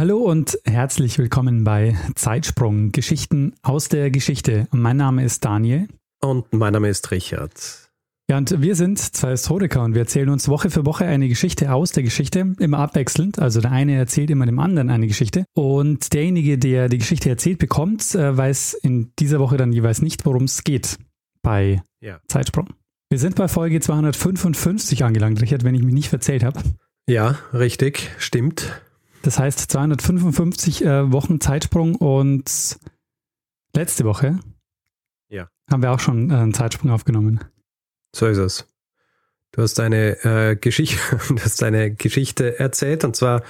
Hallo und herzlich willkommen bei Zeitsprung Geschichten aus der Geschichte. Mein Name ist Daniel. Und mein Name ist Richard. Ja, und wir sind zwei Historiker und wir erzählen uns Woche für Woche eine Geschichte aus der Geschichte, immer abwechselnd. Also der eine erzählt immer dem anderen eine Geschichte. Und derjenige, der die Geschichte erzählt bekommt, äh, weiß in dieser Woche dann jeweils nicht, worum es geht bei ja. Zeitsprung. Wir sind bei Folge 255 angelangt, Richard, wenn ich mich nicht verzählt habe. Ja, richtig, stimmt. Das heißt 255 äh, Wochen Zeitsprung und letzte Woche ja. haben wir auch schon äh, einen Zeitsprung aufgenommen. So ist es. Du hast eine, äh, Geschichte, du hast eine Geschichte erzählt und zwar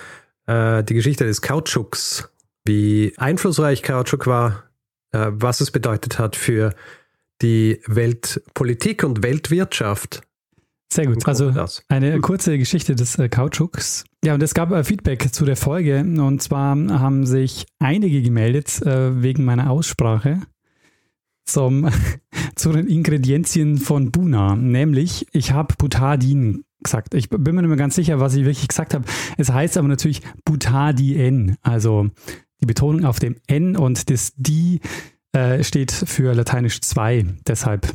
äh, die Geschichte des Kautschuks, wie einflussreich Kautschuk war, äh, was es bedeutet hat für die Weltpolitik und Weltwirtschaft sehr gut. Also eine kurze Geschichte des äh, Kautschuks. Ja, und es gab äh, Feedback zu der Folge. Und zwar haben sich einige gemeldet äh, wegen meiner Aussprache zum, zu den Ingredienzien von Buna. Nämlich, ich habe Butadin gesagt. Ich bin mir nicht mehr ganz sicher, was ich wirklich gesagt habe. Es heißt aber natürlich Butadien. Also die Betonung auf dem N und das Di äh, steht für lateinisch 2. Deshalb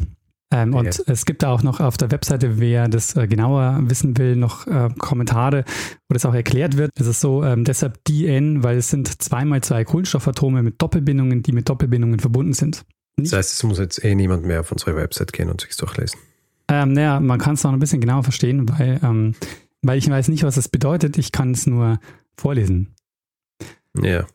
ähm. Und es gibt da auch noch auf der Webseite, wer das äh, genauer wissen will, noch äh, Kommentare, wo das auch erklärt wird. Es ist so, ähm, deshalb DN, weil es sind zweimal zwei Kohlenstoffatome mit Doppelbindungen, die mit Doppelbindungen verbunden sind. Nicht? Das heißt, es muss jetzt eh niemand mehr auf unsere Website gehen und sich durchlesen. Ähm, naja, man kann es noch ein bisschen genauer verstehen, weil, ähm, weil ich weiß nicht, was es bedeutet. Ich kann es nur vorlesen. Ja,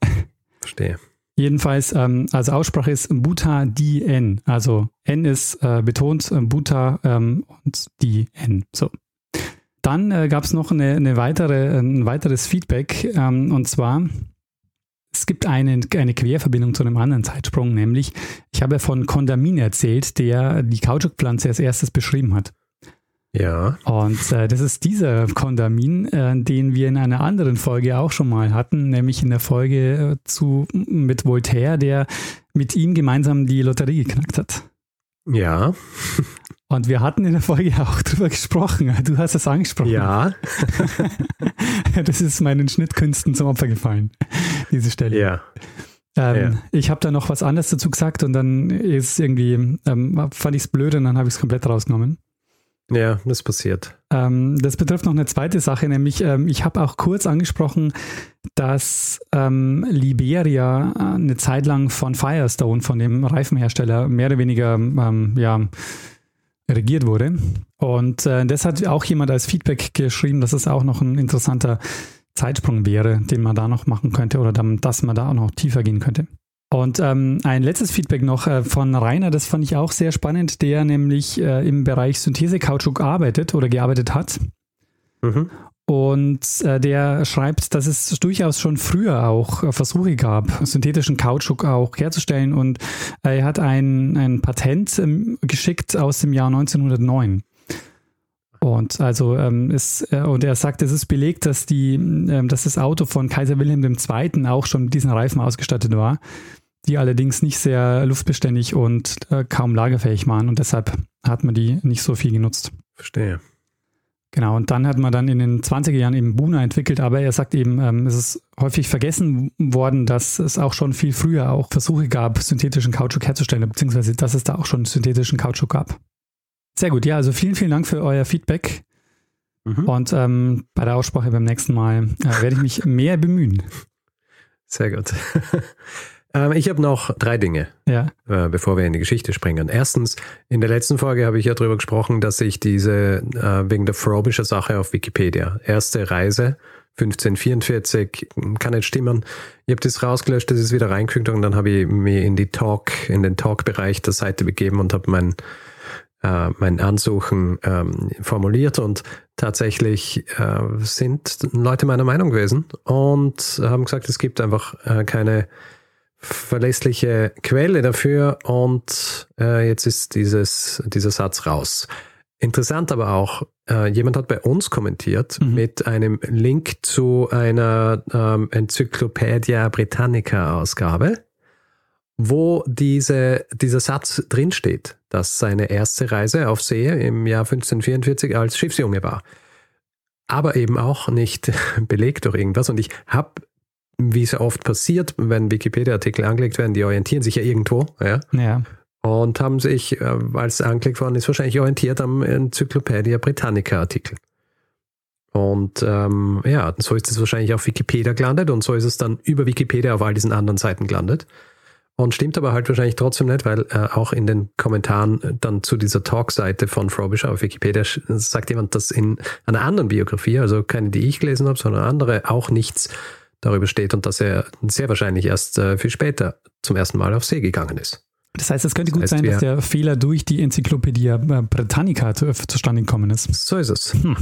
verstehe. Jedenfalls, ähm, also Aussprache ist Buta di N. Also N ist äh, betont, äh, Buta ähm, und die N. So. Dann äh, gab es noch eine, eine, weitere, ein weiteres Feedback ähm, und zwar es gibt eine, eine Querverbindung zu einem anderen Zeitsprung, nämlich ich habe von Kondamin erzählt, der die Kautschukpflanze als erstes beschrieben hat. Ja. Und äh, das ist dieser Kondamin, äh, den wir in einer anderen Folge auch schon mal hatten, nämlich in der Folge äh, zu, mit Voltaire, der mit ihm gemeinsam die Lotterie geknackt hat. Ja. Und wir hatten in der Folge auch drüber gesprochen. Du hast es angesprochen. Ja. das ist meinen Schnittkünsten zum Opfer gefallen, diese Stelle. Ja. Ähm, ja. Ich habe da noch was anderes dazu gesagt und dann ist irgendwie, ähm, fand ich es blöd und dann habe ich es komplett rausgenommen. Ja, das passiert. Ähm, das betrifft noch eine zweite Sache, nämlich ähm, ich habe auch kurz angesprochen, dass ähm, Liberia äh, eine Zeit lang von Firestone, von dem Reifenhersteller, mehr oder weniger ähm, ja, regiert wurde. Und äh, das hat auch jemand als Feedback geschrieben, dass es auch noch ein interessanter Zeitsprung wäre, den man da noch machen könnte oder dann, dass man da auch noch tiefer gehen könnte. Und ähm, ein letztes Feedback noch äh, von Rainer, das fand ich auch sehr spannend, der nämlich äh, im Bereich Synthese-Kautschuk arbeitet oder gearbeitet hat. Mhm. Und äh, der schreibt, dass es durchaus schon früher auch äh, Versuche gab, synthetischen Kautschuk auch herzustellen. Und äh, er hat ein, ein Patent ähm, geschickt aus dem Jahr 1909. Und also ähm, ist, äh, und er sagt, es ist belegt, dass die, ähm, dass das Auto von Kaiser Wilhelm II. auch schon mit diesen Reifen ausgestattet war die allerdings nicht sehr luftbeständig und äh, kaum lagerfähig waren und deshalb hat man die nicht so viel genutzt. Verstehe. Genau, und dann hat man dann in den 20er Jahren eben Buna entwickelt, aber er sagt eben, ähm, es ist häufig vergessen worden, dass es auch schon viel früher auch Versuche gab, synthetischen Kautschuk herzustellen, beziehungsweise dass es da auch schon synthetischen Kautschuk gab. Sehr gut, ja, also vielen, vielen Dank für euer Feedback. Mhm. Und ähm, bei der Aussprache beim nächsten Mal äh, werde ich mich mehr bemühen. Sehr gut. Ähm, ich habe noch drei Dinge, ja. äh, bevor wir in die Geschichte springen. Erstens, in der letzten Folge habe ich ja darüber gesprochen, dass ich diese äh, wegen der Frobischer Sache auf Wikipedia, erste Reise 1544, kann nicht stimmen. Ich habe das rausgelöscht, das ist wieder reingefügt und dann habe ich mich in die Talk, in den Talk-Bereich der Seite begeben und habe mein äh, mein Ansuchen ähm, formuliert und tatsächlich äh, sind Leute meiner Meinung gewesen und haben gesagt, es gibt einfach äh, keine verlässliche Quelle dafür und äh, jetzt ist dieses, dieser Satz raus. Interessant aber auch, äh, jemand hat bei uns kommentiert mhm. mit einem Link zu einer ähm, Enzyklopädia Britannica Ausgabe, wo diese, dieser Satz drinsteht, dass seine erste Reise auf See im Jahr 1544 als Schiffsjunge war. Aber eben auch nicht belegt durch irgendwas. Und ich habe wie es oft passiert, wenn Wikipedia-Artikel angelegt werden, die orientieren sich ja irgendwo. Ja. ja. Und haben sich, äh, als angelegt worden ist, wahrscheinlich orientiert am Enzyklopädia Britannica-Artikel. Und ähm, ja, so ist es wahrscheinlich auf Wikipedia gelandet und so ist es dann über Wikipedia auf all diesen anderen Seiten gelandet. Und stimmt aber halt wahrscheinlich trotzdem nicht, weil äh, auch in den Kommentaren dann zu dieser Talk-Seite von Frobisher auf Wikipedia sagt jemand, dass in einer anderen Biografie, also keine, die ich gelesen habe, sondern andere, auch nichts darüber steht und dass er sehr wahrscheinlich erst äh, viel später zum ersten Mal auf See gegangen ist. Das heißt, es könnte gut das heißt, sein, dass der Fehler durch die Enzyklopädie äh, Britannica zu, zustande gekommen ist. So ist es. Hm.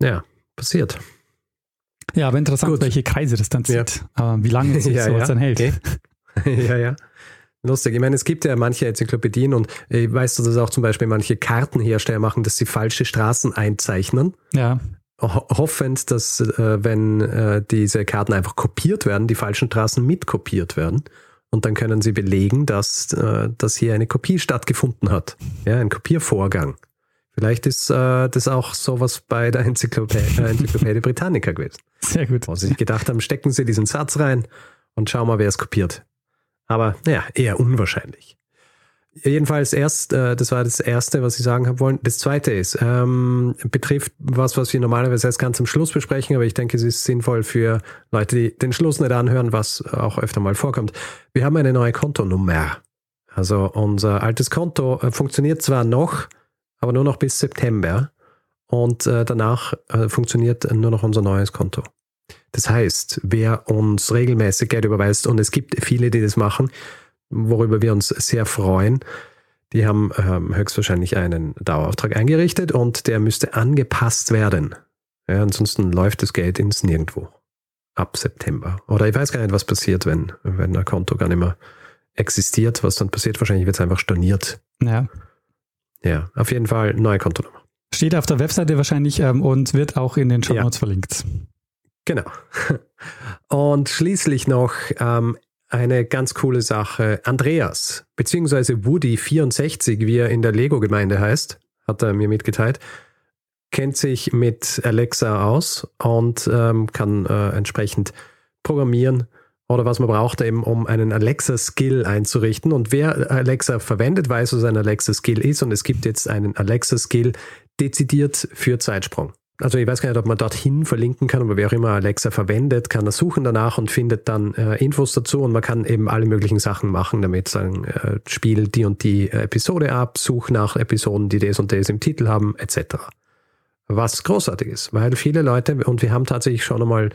Ja, passiert. Ja, aber interessant, gut. welche Kreise das dann zieht. Ja. Äh, wie lange sich ja, sowas ja. dann hält. Okay. ja, ja. Lustig. Ich meine, es gibt ja manche Enzyklopädien und ich weiß, dass auch zum Beispiel manche Kartenhersteller machen, dass sie falsche Straßen einzeichnen. Ja hoffend, dass äh, wenn äh, diese Karten einfach kopiert werden, die falschen Straßen mitkopiert werden. Und dann können sie belegen, dass, äh, dass hier eine Kopie stattgefunden hat. Ja, ein Kopiervorgang. Vielleicht ist äh, das auch sowas bei der Enzyklopädie, äh, Enzyklopädie Britannica gewesen. Sehr gut. Wo sie sich gedacht haben, stecken sie diesen Satz rein und schauen mal, wer es kopiert. Aber naja, eher unwahrscheinlich. Jedenfalls erst, äh, das war das Erste, was ich sagen habe wollen. Das Zweite ist, ähm, betrifft was, was wir normalerweise erst ganz am Schluss besprechen, aber ich denke, es ist sinnvoll für Leute, die den Schluss nicht anhören, was auch öfter mal vorkommt. Wir haben eine neue Kontonummer. Also unser altes Konto äh, funktioniert zwar noch, aber nur noch bis September und äh, danach äh, funktioniert nur noch unser neues Konto. Das heißt, wer uns regelmäßig Geld überweist, und es gibt viele, die das machen, worüber wir uns sehr freuen. Die haben ähm, höchstwahrscheinlich einen Dauerauftrag eingerichtet und der müsste angepasst werden. Ja, ansonsten läuft das Geld ins Nirgendwo. Ab September. Oder ich weiß gar nicht, was passiert, wenn, wenn ein Konto gar nicht mehr existiert. Was dann passiert, wahrscheinlich wird es einfach storniert. Ja. Ja, auf jeden Fall neue Kontonummer. Steht auf der Webseite wahrscheinlich ähm, und wird auch in den Show Notes ja. verlinkt. Genau. Und schließlich noch ähm, eine ganz coole Sache. Andreas, beziehungsweise Woody64, wie er in der Lego-Gemeinde heißt, hat er mir mitgeteilt, kennt sich mit Alexa aus und ähm, kann äh, entsprechend programmieren oder was man braucht, eben um einen Alexa-Skill einzurichten. Und wer Alexa verwendet, weiß, was ein Alexa-Skill ist. Und es gibt jetzt einen Alexa-Skill dezidiert für Zeitsprung also ich weiß gar nicht, ob man dorthin verlinken kann, aber wer auch immer Alexa verwendet, kann das suchen danach und findet dann äh, Infos dazu und man kann eben alle möglichen Sachen machen, damit sagen, äh, spiel die und die Episode ab, such nach Episoden, die das und das im Titel haben, etc. Was großartig ist, weil viele Leute, und wir haben tatsächlich schon einmal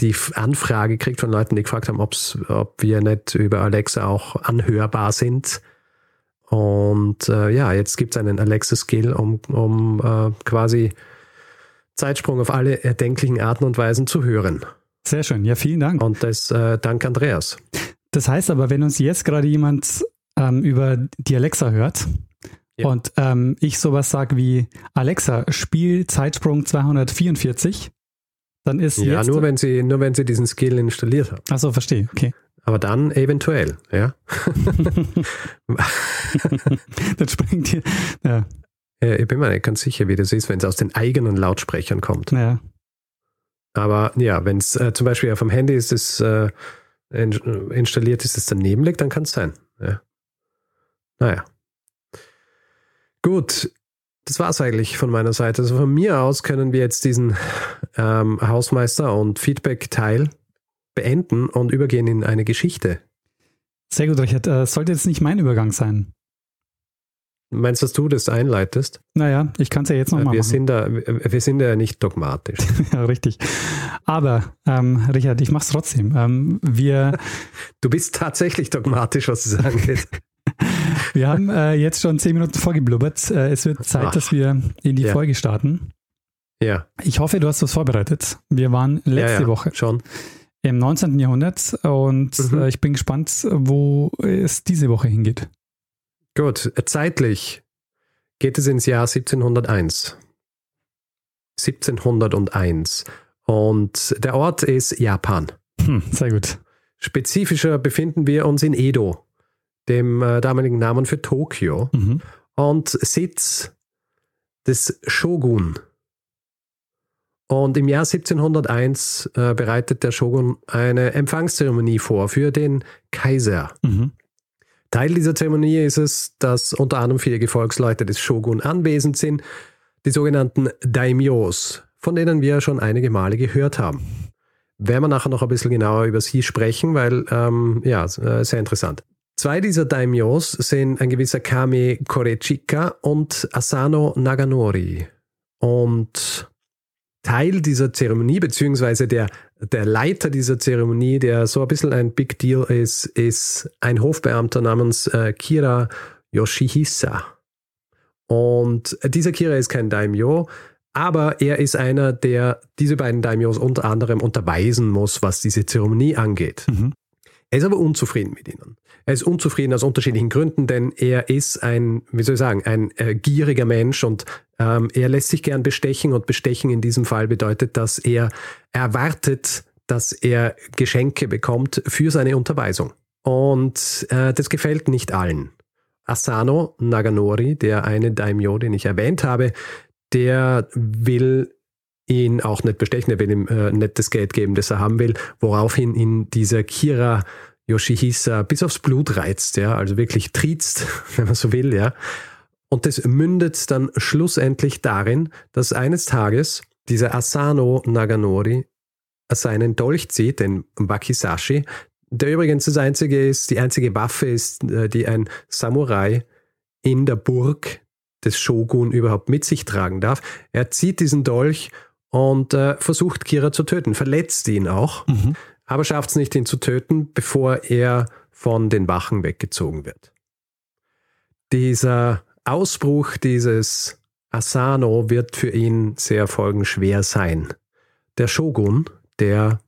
die Anfrage gekriegt von Leuten, die gefragt haben, ob's, ob wir nicht über Alexa auch anhörbar sind. Und äh, ja, jetzt gibt es einen Alexa-Skill, um, um äh, quasi Zeitsprung auf alle erdenklichen Arten und Weisen zu hören. Sehr schön, ja, vielen Dank. Und das äh, dank Andreas. Das heißt aber, wenn uns jetzt gerade jemand ähm, über die Alexa hört ja. und ähm, ich sowas sage wie Alexa, spiel Zeitsprung 244, dann ist ja jetzt nur wenn sie nur wenn sie diesen Skill installiert haben. Achso, verstehe. Okay. Aber dann eventuell, ja. dann springt ihr. Ja. Äh, ich bin mir nicht ganz sicher, wie das ist, wenn es aus den eigenen Lautsprechern kommt. Ja. Aber ja, wenn es äh, zum Beispiel auf dem Handy ist, es äh, installiert ist, es daneben liegt, dann kann es sein. Ja. Naja. Gut, das war es eigentlich von meiner Seite. Also von mir aus können wir jetzt diesen ähm, Hausmeister- und Feedback-Teil beenden und übergehen in eine Geschichte. Sehr gut, Richard. Äh, sollte jetzt nicht mein Übergang sein. Meinst du, dass du das einleitest? Naja, ich kann es ja jetzt nochmal wir machen. Sind da, wir sind ja nicht dogmatisch. ja, richtig. Aber, ähm, Richard, ich mache es trotzdem. Ähm, wir du bist tatsächlich dogmatisch, was du sagen willst. Wir haben äh, jetzt schon zehn Minuten vorgeblubbert. Äh, es wird Zeit, Ach. dass wir in die ja. Folge starten. Ja. Ich hoffe, du hast was vorbereitet. Wir waren letzte ja, ja, Woche schon im 19. Jahrhundert und mhm. äh, ich bin gespannt, wo es diese Woche hingeht. Gut, zeitlich geht es ins Jahr 1701. 1701. Und der Ort ist Japan. Hm, sehr gut. Spezifischer befinden wir uns in Edo, dem äh, damaligen Namen für Tokio. Mhm. Und Sitz des Shogun. Und im Jahr 1701 äh, bereitet der Shogun eine Empfangszeremonie vor für den Kaiser. Mhm. Teil dieser Zeremonie ist es, dass unter anderem vier Gefolgsleute des Shogun anwesend sind, die sogenannten Daimyos, von denen wir schon einige Male gehört haben. Werden wir nachher noch ein bisschen genauer über sie sprechen, weil, ähm, ja, äh, sehr interessant. Zwei dieser Daimyos sind ein gewisser Kame Korechika und Asano Naganori. Und Teil dieser Zeremonie, beziehungsweise der, der Leiter dieser Zeremonie, der so ein bisschen ein Big Deal ist, ist ein Hofbeamter namens äh, Kira Yoshihisa. Und dieser Kira ist kein Daimyo, aber er ist einer, der diese beiden Daimyos unter anderem unterweisen muss, was diese Zeremonie angeht. Mhm. Er ist aber unzufrieden mit ihnen. Er ist unzufrieden aus unterschiedlichen Gründen, denn er ist ein, wie soll ich sagen, ein äh, gieriger Mensch und ähm, er lässt sich gern bestechen und bestechen in diesem Fall bedeutet, dass er erwartet, dass er Geschenke bekommt für seine Unterweisung. Und äh, das gefällt nicht allen. Asano Naganori, der eine Daimyo, den ich erwähnt habe, der will ihn auch nicht bestechen, er will ihm äh, nicht das Geld geben, das er haben will, woraufhin ihn dieser Kira Yoshihisa bis aufs Blut reizt, ja, also wirklich triezt, wenn man so will, ja. Und das mündet dann schlussendlich darin, dass eines Tages dieser Asano Naganori seinen Dolch zieht, den Wakizashi, der übrigens das einzige ist, die einzige Waffe ist, äh, die ein Samurai in der Burg des Shogun überhaupt mit sich tragen darf. Er zieht diesen Dolch und äh, versucht Kira zu töten, verletzt ihn auch, mhm. Aber schafft es nicht, ihn zu töten, bevor er von den Wachen weggezogen wird. Dieser Ausbruch dieses Asano wird für ihn sehr folgenschwer sein. Der Shogun, der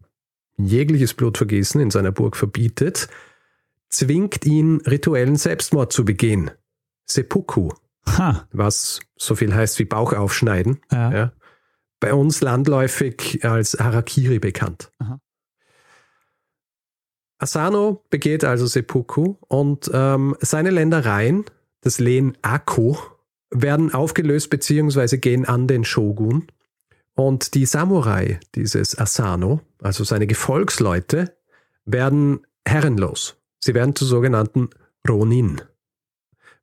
jegliches Blutvergießen in seiner Burg verbietet, zwingt ihn, rituellen Selbstmord zu begehen. Seppuku, ha. was so viel heißt wie Bauch aufschneiden. Ja. Ja. Bei uns landläufig als Harakiri bekannt. Aha. Asano begeht also Seppuku und ähm, seine Ländereien, das Lehen Ako, werden aufgelöst bzw. gehen an den Shogun. Und die Samurai dieses Asano, also seine Gefolgsleute, werden herrenlos. Sie werden zu sogenannten Ronin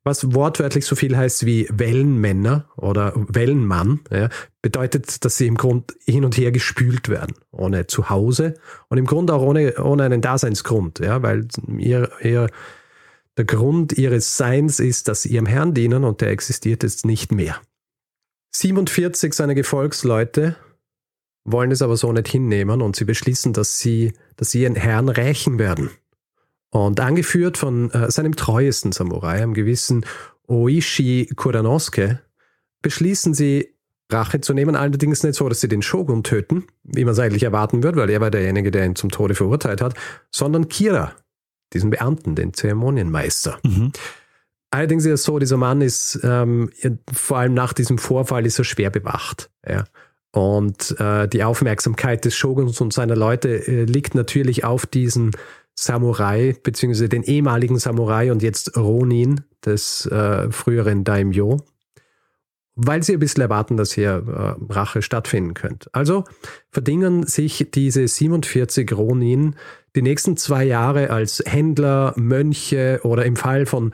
was wortwörtlich so viel heißt wie Wellenmänner oder Wellenmann, ja, bedeutet, dass sie im Grund hin und her gespült werden, ohne Zuhause und im Grunde auch ohne, ohne einen Daseinsgrund, ja, weil ihr, ihr, der Grund ihres Seins ist, dass sie ihrem Herrn dienen und der existiert jetzt nicht mehr. 47 seiner Gefolgsleute wollen es aber so nicht hinnehmen und sie beschließen, dass sie, dass sie ihren Herrn rächen werden. Und angeführt von äh, seinem treuesten Samurai, einem gewissen Oishi Kuranosuke, beschließen sie, Rache zu nehmen. Allerdings nicht so, dass sie den Shogun töten, wie man es eigentlich erwarten wird, weil er war derjenige, der ihn zum Tode verurteilt hat, sondern Kira, diesen Beamten, den Zeremonienmeister. Mhm. Allerdings ist es so, dieser Mann ist, ähm, vor allem nach diesem Vorfall, ist er schwer bewacht. Ja. Und äh, die Aufmerksamkeit des Shoguns und seiner Leute äh, liegt natürlich auf diesen Samurai, beziehungsweise den ehemaligen Samurai und jetzt Ronin des äh, früheren Daimyo, weil sie ein bisschen erwarten, dass hier äh, Rache stattfinden könnte. Also verdingen sich diese 47 Ronin die nächsten zwei Jahre als Händler, Mönche oder im Fall von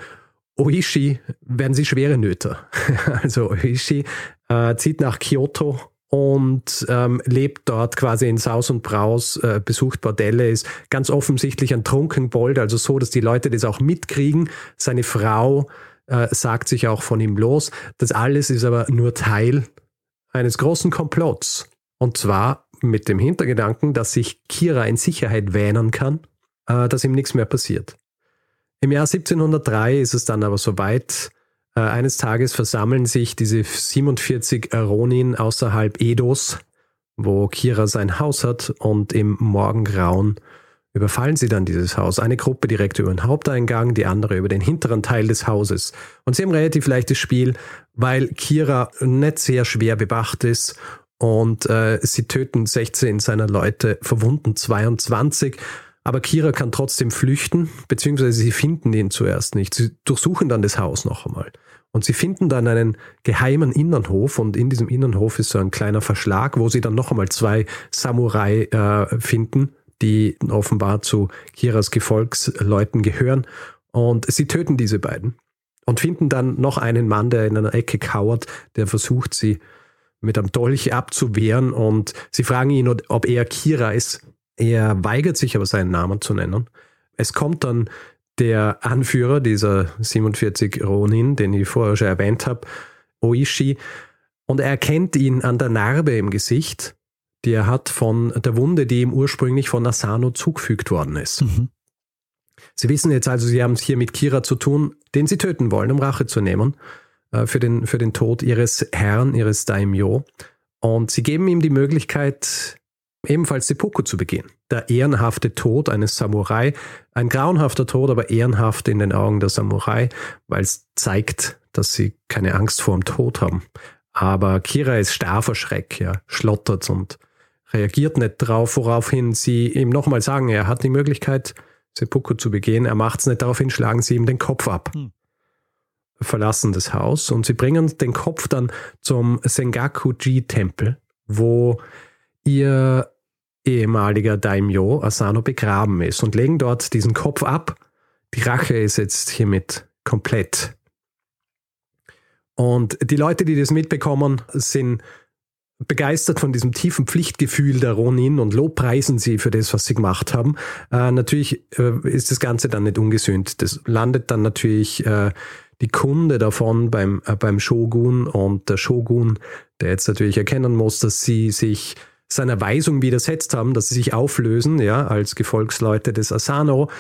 Oishi werden sie schwere Nöte. also Oishi äh, zieht nach Kyoto und ähm, lebt dort quasi in Saus und Braus, äh, besucht Bordelle, ist ganz offensichtlich ein Trunkenbold, also so, dass die Leute das auch mitkriegen. Seine Frau äh, sagt sich auch von ihm los. Das alles ist aber nur Teil eines großen Komplotts. Und zwar mit dem Hintergedanken, dass sich Kira in Sicherheit wähnen kann, äh, dass ihm nichts mehr passiert. Im Jahr 1703 ist es dann aber soweit. Äh, eines Tages versammeln sich diese 47 Ronin außerhalb Edos, wo Kira sein Haus hat, und im Morgengrauen überfallen sie dann dieses Haus. Eine Gruppe direkt über den Haupteingang, die andere über den hinteren Teil des Hauses. Und sie haben relativ leichtes Spiel, weil Kira nicht sehr schwer bewacht ist und äh, sie töten 16 seiner Leute, verwunden 22. Aber Kira kann trotzdem flüchten, beziehungsweise sie finden ihn zuerst nicht. Sie durchsuchen dann das Haus noch einmal. Und sie finden dann einen geheimen Innenhof und in diesem Innenhof ist so ein kleiner Verschlag, wo sie dann noch einmal zwei Samurai äh, finden, die offenbar zu Kiras Gefolgsleuten gehören. Und sie töten diese beiden und finden dann noch einen Mann, der in einer Ecke kauert, der versucht, sie mit einem Dolch abzuwehren. Und sie fragen ihn, ob er Kira ist. Er weigert sich aber seinen Namen zu nennen. Es kommt dann der Anführer dieser 47 Ronin, den ich vorher schon erwähnt habe, Oishi, und er erkennt ihn an der Narbe im Gesicht, die er hat von der Wunde, die ihm ursprünglich von Asano zugefügt worden ist. Mhm. Sie wissen jetzt also, sie haben es hier mit Kira zu tun, den sie töten wollen, um Rache zu nehmen äh, für, den, für den Tod ihres Herrn, ihres Daimyo. Und sie geben ihm die Möglichkeit, ebenfalls Seppuku zu begehen. Der ehrenhafte Tod eines Samurai, ein grauenhafter Tod, aber ehrenhaft in den Augen der Samurai, weil es zeigt, dass sie keine Angst vor dem Tod haben. Aber Kira ist starr vor Schreck, ja, schlottert und reagiert nicht drauf, woraufhin sie ihm nochmal sagen, er hat die Möglichkeit, Seppuku zu begehen, er macht es nicht, daraufhin schlagen sie ihm den Kopf ab. Hm. Verlassen das Haus und sie bringen den Kopf dann zum Sengaku-ji-Tempel, wo ihr ehemaliger Daimyo Asano begraben ist und legen dort diesen Kopf ab. Die Rache ist jetzt hiermit komplett. Und die Leute, die das mitbekommen, sind begeistert von diesem tiefen Pflichtgefühl der Ronin und lobpreisen sie für das, was sie gemacht haben. Äh, natürlich äh, ist das Ganze dann nicht ungesühnt. Das landet dann natürlich äh, die Kunde davon beim, äh, beim Shogun und der Shogun, der jetzt natürlich erkennen muss, dass sie sich seiner Weisung widersetzt haben, dass sie sich auflösen, ja, als Gefolgsleute des Asano,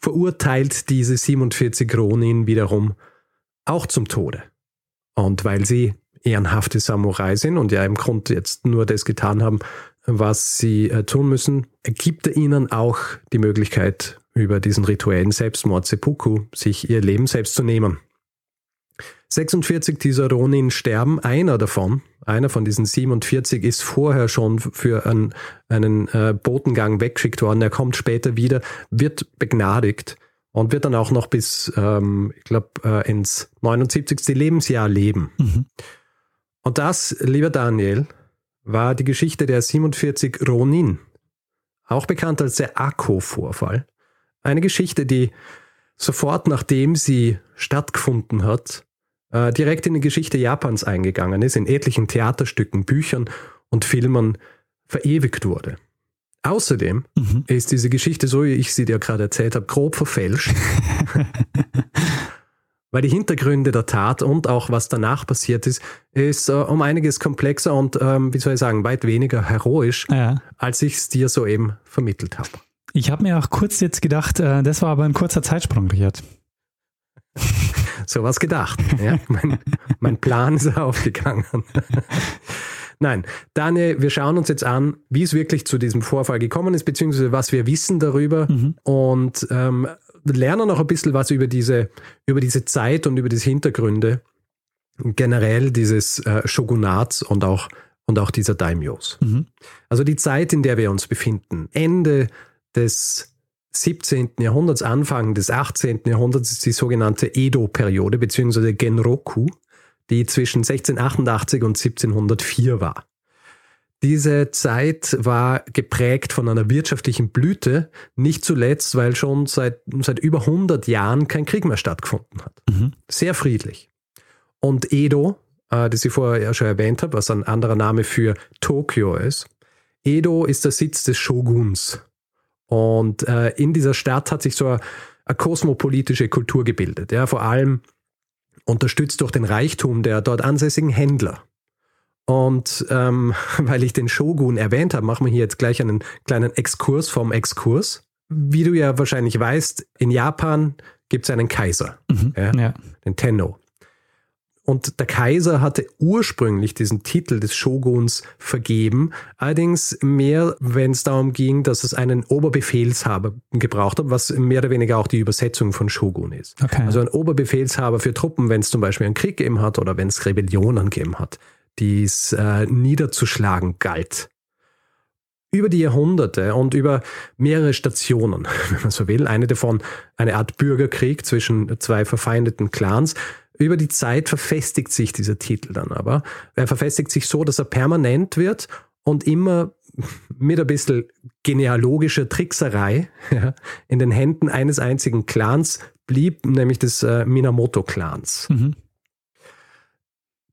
verurteilt diese 47 Ronin wiederum auch zum Tode. Und weil sie ehrenhafte Samurai sind und ja im Grunde jetzt nur das getan haben, was sie äh, tun müssen, gibt er ihnen auch die Möglichkeit, über diesen rituellen Selbstmord Seppuku sich ihr Leben selbst zu nehmen. 46 dieser Ronin sterben, einer davon, einer von diesen 47 ist vorher schon für einen, einen äh, Botengang weggeschickt worden. Er kommt später wieder, wird begnadigt und wird dann auch noch bis, ähm, ich glaube, äh, ins 79. Lebensjahr leben. Mhm. Und das, lieber Daniel, war die Geschichte der 47 Ronin, auch bekannt als der Akko-Vorfall. Eine Geschichte, die sofort nachdem sie stattgefunden hat, äh, direkt in die Geschichte Japans eingegangen ist, in etlichen Theaterstücken, Büchern und Filmen verewigt wurde. Außerdem mhm. ist diese Geschichte, so wie ich sie dir gerade erzählt habe, grob verfälscht. Weil die Hintergründe der Tat und auch was danach passiert ist, ist äh, um einiges komplexer und, ähm, wie soll ich sagen, weit weniger heroisch, ja. als ich es dir soeben vermittelt habe. Ich habe mir auch kurz jetzt gedacht, äh, das war aber ein kurzer Zeitsprung, Richard. so was gedacht. Ja? mein, mein Plan ist aufgegangen. Nein, Daniel, wir schauen uns jetzt an, wie es wirklich zu diesem Vorfall gekommen ist, beziehungsweise was wir wissen darüber mhm. und ähm, lernen noch ein bisschen was über diese, über diese Zeit und über diese Hintergründe generell dieses äh, Shogunats und auch, und auch dieser Daimyos. Mhm. Also die Zeit, in der wir uns befinden, Ende des 17. Jahrhunderts, Anfang des 18. Jahrhunderts ist die sogenannte Edo-Periode bzw. Genroku, die zwischen 1688 und 1704 war. Diese Zeit war geprägt von einer wirtschaftlichen Blüte, nicht zuletzt, weil schon seit, seit über 100 Jahren kein Krieg mehr stattgefunden hat. Mhm. Sehr friedlich. Und Edo, äh, das ich vorher ja schon erwähnt habe, was ein anderer Name für Tokio ist, Edo ist der Sitz des Shoguns. Und äh, in dieser Stadt hat sich so eine, eine kosmopolitische Kultur gebildet. Ja, vor allem unterstützt durch den Reichtum der dort ansässigen Händler. Und ähm, weil ich den Shogun erwähnt habe, machen wir hier jetzt gleich einen kleinen Exkurs vom Exkurs. Wie du ja wahrscheinlich weißt, in Japan gibt es einen Kaiser, Mhm. Ja. Ja. den Tenno. Und der Kaiser hatte ursprünglich diesen Titel des Shoguns vergeben, allerdings mehr, wenn es darum ging, dass es einen Oberbefehlshaber gebraucht hat, was mehr oder weniger auch die Übersetzung von Shogun ist. Okay. Also ein Oberbefehlshaber für Truppen, wenn es zum Beispiel einen Krieg gegeben hat oder wenn es Rebellionen gegeben hat, die es äh, niederzuschlagen galt. Über die Jahrhunderte und über mehrere Stationen, wenn man so will, eine davon eine Art Bürgerkrieg zwischen zwei verfeindeten Clans, über die Zeit verfestigt sich dieser Titel dann aber. Er verfestigt sich so, dass er permanent wird und immer mit ein bisschen genealogischer Trickserei ja, in den Händen eines einzigen Clans blieb, nämlich des äh, Minamoto-Clans. Mhm.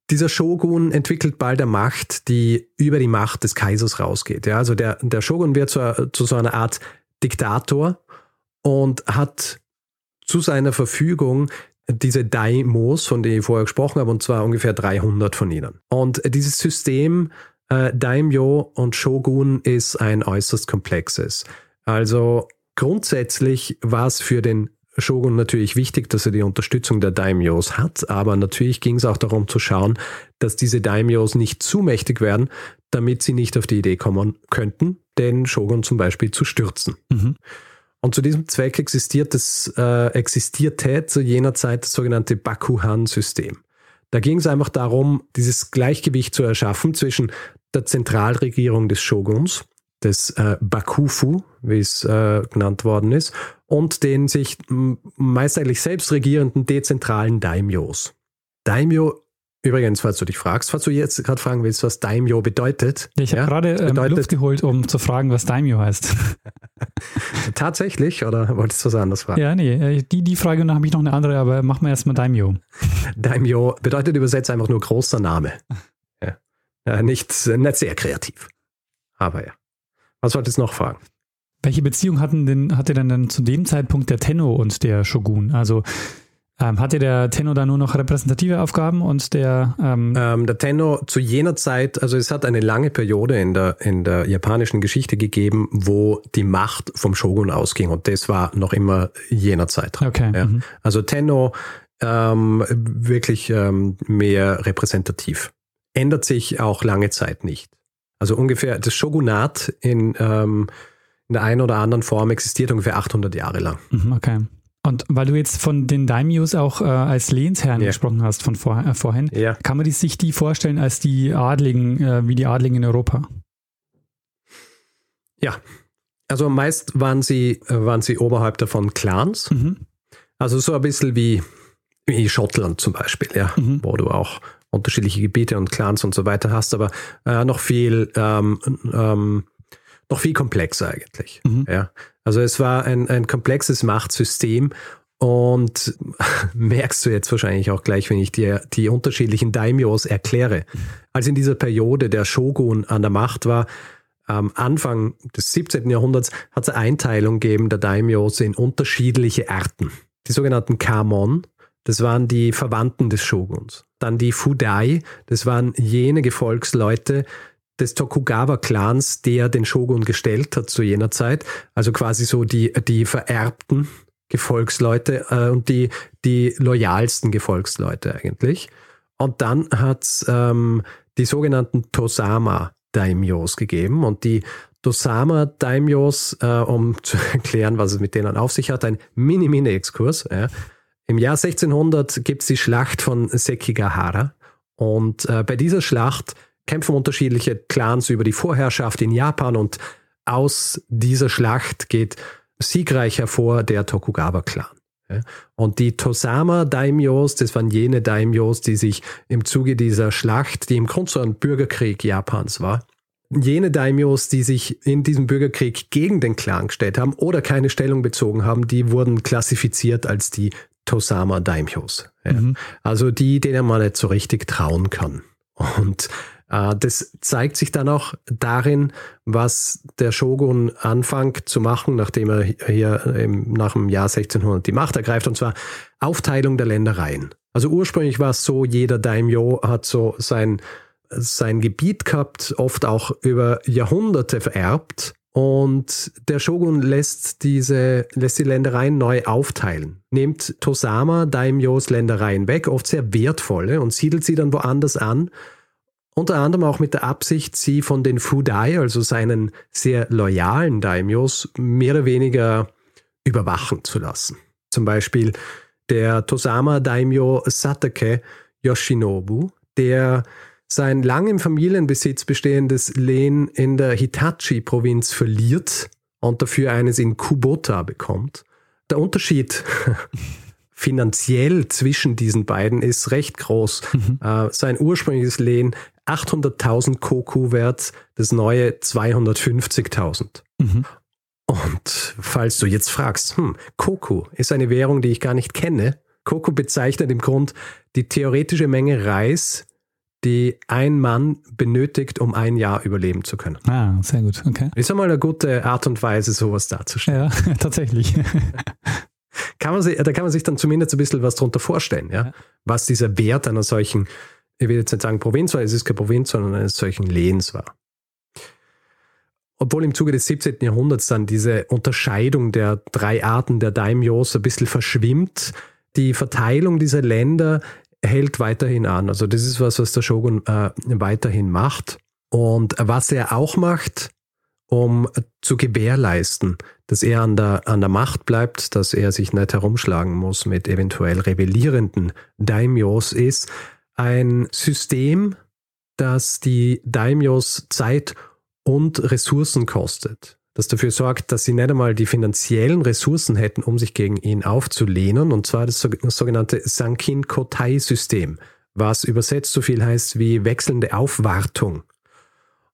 Dieser Shogun entwickelt bald eine Macht, die über die Macht des Kaisers rausgeht. Ja, also der, der Shogun wird zu, zu so einer Art Diktator und hat zu seiner Verfügung diese Daimos, von denen ich vorher gesprochen habe, und zwar ungefähr 300 von ihnen. Und dieses System äh, Daimyo und Shogun ist ein äußerst komplexes. Also grundsätzlich war es für den Shogun natürlich wichtig, dass er die Unterstützung der Daimyos hat, aber natürlich ging es auch darum zu schauen, dass diese Daimyos nicht zu mächtig werden, damit sie nicht auf die Idee kommen könnten, den Shogun zum Beispiel zu stürzen. Mhm. Und zu diesem Zweck existiert es, äh, existierte zu jener Zeit das sogenannte Bakuhan-System. Da ging es einfach darum, dieses Gleichgewicht zu erschaffen zwischen der Zentralregierung des Shoguns, des äh, Bakufu, wie es äh, genannt worden ist, und den sich meist eigentlich selbst regierenden dezentralen Daimyos. Daimyo, übrigens, falls du dich fragst, falls du jetzt gerade fragen willst, was Daimyo bedeutet. Ich habe ja, gerade ähm, bedeutet- Luft geholt, um zu fragen, was Daimyo heißt. Tatsächlich, oder wolltest du was anderes fragen? ja, nee, äh, die, die Frage und dann habe ich noch eine andere, aber machen wir erstmal Daimyo. Daimyo bedeutet übersetzt einfach nur großer Name. Ja. Nicht, nicht sehr kreativ. Aber ja. Was wolltest du noch fragen? Welche Beziehung hatten denn, hatte denn dann zu dem Zeitpunkt der Tenno und der Shogun? Also ähm, hatte der Tenno da nur noch repräsentative Aufgaben und der ähm, Ähm, der Tenno zu jener Zeit, also es hat eine lange Periode in der, in der japanischen Geschichte gegeben, wo die Macht vom Shogun ausging und das war noch immer jener Zeitraum. Okay, Ja. mhm. Also Tenno ähm, wirklich ähm, mehr repräsentativ. Ändert sich auch lange Zeit nicht. Also ungefähr das Shogunat in, ähm, in der einen oder anderen Form existiert ungefähr 800 Jahre lang. Mhm, okay. Und weil du jetzt von den Daimyos auch äh, als Lehnsherren Ja. gesprochen hast von vor, äh, vorhin, Ja. kann man die, sich die vorstellen als die Adligen, äh, wie die Adligen in Europa? Ja. Also meist waren sie, äh, waren sie Oberhäupter von Clans. Mhm. Also so ein bisschen wie, wie Schottland zum Beispiel, ja, Mhm. wo du auch unterschiedliche Gebiete und Clans und so weiter hast, aber äh, noch viel, ähm, ähm, noch viel komplexer eigentlich. Mhm. Ja. Also es war ein, ein komplexes Machtsystem und merkst du jetzt wahrscheinlich auch gleich, wenn ich dir die unterschiedlichen Daimyos erkläre. Als in dieser Periode der Shogun an der Macht war, am Anfang des 17. Jahrhunderts hat es eine Einteilung gegeben der Daimyos in unterschiedliche Arten. Die sogenannten Kamon, das waren die Verwandten des Shoguns. Dann die Fudai, das waren jene Gefolgsleute des Tokugawa-Clans, der den Shogun gestellt hat zu jener Zeit. Also quasi so die, die vererbten Gefolgsleute äh, und die, die loyalsten Gefolgsleute eigentlich. Und dann hat es ähm, die sogenannten Tosama-Daimyos gegeben. Und die Tosama-Daimyos, äh, um zu erklären, was es mit denen auf sich hat, ein Mini-Mini-Exkurs. Ja. Im Jahr 1600 gibt es die Schlacht von Sekigahara. Und äh, bei dieser Schlacht kämpfen unterschiedliche Clans über die Vorherrschaft in Japan und aus dieser Schlacht geht siegreich hervor der Tokugawa-Clan. Und die Tosama-Daimyos, das waren jene Daimyos, die sich im Zuge dieser Schlacht, die im Grunde so ein Bürgerkrieg Japans war, jene Daimyos, die sich in diesem Bürgerkrieg gegen den Clan gestellt haben oder keine Stellung bezogen haben, die wurden klassifiziert als die Tosama Daimyos. Ja. Mhm. Also die, denen man nicht so richtig trauen kann. Und das zeigt sich dann auch darin, was der Shogun anfängt zu machen, nachdem er hier im, nach dem Jahr 1600 die Macht ergreift, und zwar Aufteilung der Ländereien. Also ursprünglich war es so, jeder Daimyo hat so sein, sein Gebiet gehabt, oft auch über Jahrhunderte vererbt. Und der Shogun lässt diese, lässt die Ländereien neu aufteilen, nimmt Tosama Daimyos Ländereien weg, oft sehr wertvolle, und siedelt sie dann woanders an. Unter anderem auch mit der Absicht, sie von den Fudai, also seinen sehr loyalen Daimyos, mehr oder weniger überwachen zu lassen. Zum Beispiel der Tosama Daimyo Satake Yoshinobu, der sein lang im Familienbesitz bestehendes Lehen in der Hitachi-Provinz verliert und dafür eines in Kubota bekommt. Der Unterschied finanziell zwischen diesen beiden ist recht groß. Mhm. Äh, sein ursprüngliches Lehen 800.000 Koku wert, das neue 250.000. Mhm. Und falls du jetzt fragst, hm, Koku ist eine Währung, die ich gar nicht kenne. Koku bezeichnet im Grund die theoretische Menge Reis, die ein Mann benötigt, um ein Jahr überleben zu können. Ah, sehr gut, okay. Ist einmal eine gute Art und Weise, sowas darzustellen. Ja, tatsächlich. kann man sich, da kann man sich dann zumindest ein bisschen was drunter vorstellen, ja? ja. Was dieser Wert einer solchen, ich will jetzt nicht sagen Provinz war, es ist keine Provinz, sondern eines solchen Lehens war. Obwohl im Zuge des 17. Jahrhunderts dann diese Unterscheidung der drei Arten der Daimyos ein bisschen verschwimmt, die Verteilung dieser Länder hält weiterhin an. Also das ist was, was der Shogun äh, weiterhin macht. Und was er auch macht, um zu gewährleisten, dass er an der, an der Macht bleibt, dass er sich nicht herumschlagen muss mit eventuell rebellierenden Daimyos, ist ein System, das die Daimyos Zeit und Ressourcen kostet das dafür sorgt, dass sie nicht einmal die finanziellen Ressourcen hätten, um sich gegen ihn aufzulehnen, und zwar das sogenannte Sankin-Kotai-System, was übersetzt so viel heißt wie wechselnde Aufwartung.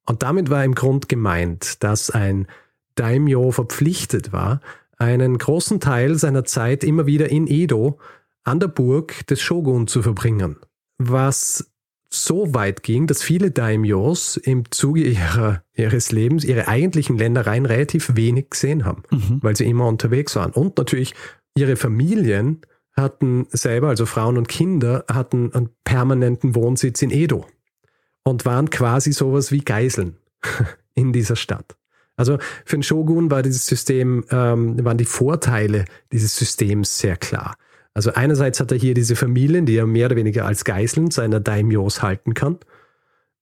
Und damit war im Grund gemeint, dass ein Daimyo verpflichtet war, einen großen Teil seiner Zeit immer wieder in Edo an der Burg des Shogun zu verbringen, was so weit ging, dass viele Daimyos im Zuge ihrer, ihres Lebens ihre eigentlichen Ländereien relativ wenig gesehen haben, mhm. weil sie immer unterwegs waren. Und natürlich ihre Familien hatten selber, also Frauen und Kinder, hatten einen permanenten Wohnsitz in Edo und waren quasi sowas wie Geiseln in dieser Stadt. Also für den Shogun war dieses System, ähm, waren die Vorteile dieses Systems sehr klar. Also einerseits hat er hier diese Familien, die er mehr oder weniger als Geiseln seiner Daimyos halten kann.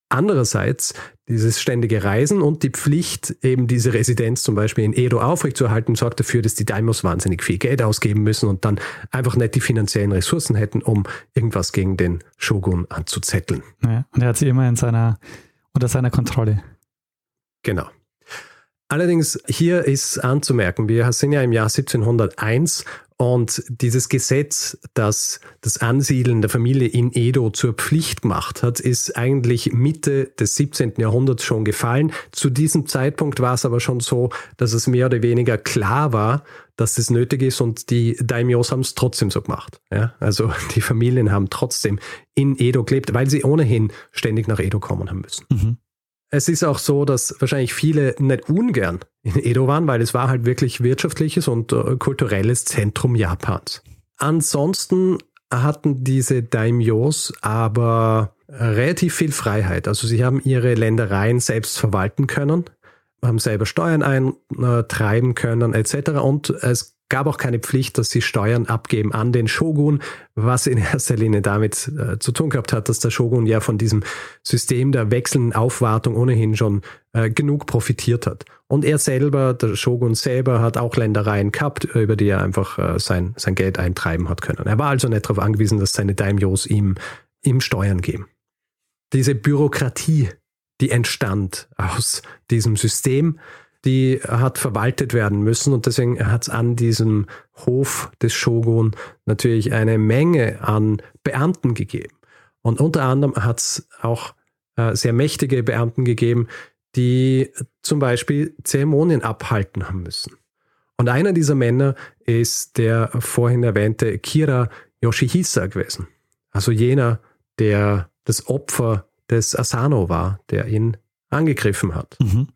Andererseits dieses ständige Reisen und die Pflicht, eben diese Residenz zum Beispiel in Edo aufrechtzuerhalten, sorgt dafür, dass die Daimos wahnsinnig viel Geld ausgeben müssen und dann einfach nicht die finanziellen Ressourcen hätten, um irgendwas gegen den Shogun anzuzetteln. Ja, und er hat sie immer in seiner, unter seiner Kontrolle. Genau. Allerdings hier ist anzumerken, wir sind ja im Jahr 1701 und dieses Gesetz, das das Ansiedeln der Familie in Edo zur Pflicht gemacht hat, ist eigentlich Mitte des 17. Jahrhunderts schon gefallen. Zu diesem Zeitpunkt war es aber schon so, dass es mehr oder weniger klar war, dass das nötig ist und die Daimyos haben es trotzdem so gemacht. Ja? Also die Familien haben trotzdem in Edo gelebt, weil sie ohnehin ständig nach Edo kommen haben müssen. Mhm. Es ist auch so, dass wahrscheinlich viele nicht ungern in Edo waren, weil es war halt wirklich wirtschaftliches und äh, kulturelles Zentrum Japans. Ansonsten hatten diese Daimyos aber relativ viel Freiheit. Also sie haben ihre Ländereien selbst verwalten können, haben selber Steuern eintreiben können etc. Und es gab auch keine Pflicht, dass sie Steuern abgeben an den Shogun, was in erster Linie damit äh, zu tun gehabt hat, dass der Shogun ja von diesem System der wechselnden Aufwartung ohnehin schon äh, genug profitiert hat. Und er selber, der Shogun selber, hat auch Ländereien gehabt, über die er einfach äh, sein, sein Geld eintreiben hat können. Er war also nicht darauf angewiesen, dass seine Daimyos ihm, ihm Steuern geben. Diese Bürokratie, die entstand aus diesem System, die hat verwaltet werden müssen und deswegen hat es an diesem Hof des Shogun natürlich eine Menge an Beamten gegeben. Und unter anderem hat es auch äh, sehr mächtige Beamten gegeben, die zum Beispiel Zeremonien abhalten haben müssen. Und einer dieser Männer ist der vorhin erwähnte Kira Yoshihisa gewesen. Also jener, der das Opfer des Asano war, der ihn angegriffen hat. Mhm.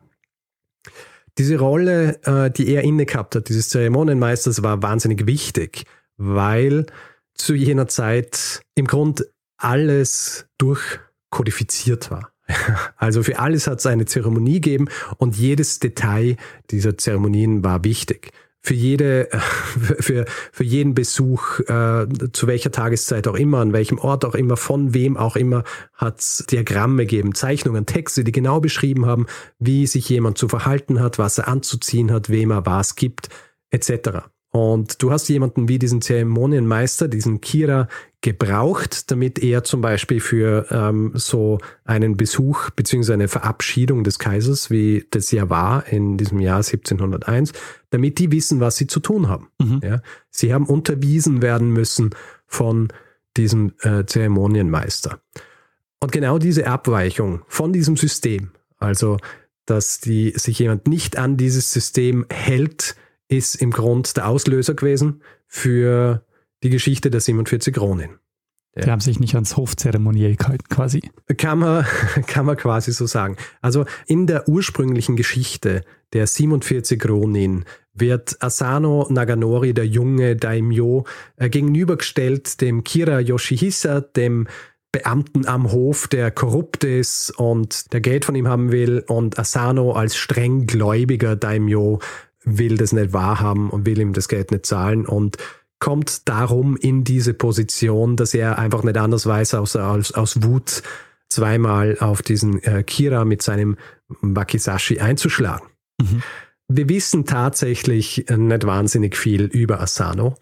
Diese Rolle, äh, die er inne gehabt hat, dieses Zeremonienmeisters, war wahnsinnig wichtig, weil zu jener Zeit im Grund alles durchkodifiziert war. Also für alles hat es eine Zeremonie gegeben und jedes Detail dieser Zeremonien war wichtig für jede, für, für jeden Besuch, äh, zu welcher Tageszeit auch immer, an welchem Ort auch immer, von wem auch immer, hat es Diagramme gegeben, Zeichnungen, Texte, die genau beschrieben haben, wie sich jemand zu verhalten hat, was er anzuziehen hat, wem er was gibt, etc. Und du hast jemanden wie diesen Zeremonienmeister, diesen Kira, gebraucht, damit er zum Beispiel für ähm, so einen Besuch bzw. eine Verabschiedung des Kaisers, wie das ja war in diesem Jahr 1701, damit die wissen, was sie zu tun haben. Mhm. Ja? Sie haben unterwiesen werden müssen von diesem äh, Zeremonienmeister. Und genau diese Abweichung von diesem System, also dass die, sich jemand nicht an dieses System hält, ist im Grund der Auslöser gewesen für die Geschichte der 47 Ronin. Ja. Die haben sich nicht ans Hofzeremoniell gehalten, quasi. Kann man, kann man quasi so sagen. Also in der ursprünglichen Geschichte der 47 Ronin wird Asano Naganori, der junge Daimyo, äh, gegenübergestellt dem Kira Yoshihisa, dem Beamten am Hof, der korrupt ist und der Geld von ihm haben will, und Asano als streng gläubiger Daimyo, will das nicht wahrhaben und will ihm das Geld nicht zahlen und kommt darum in diese Position, dass er einfach nicht anders weiß, außer aus, aus Wut zweimal auf diesen äh, Kira mit seinem Wakizashi einzuschlagen. Mhm. Wir wissen tatsächlich nicht wahnsinnig viel über Asano.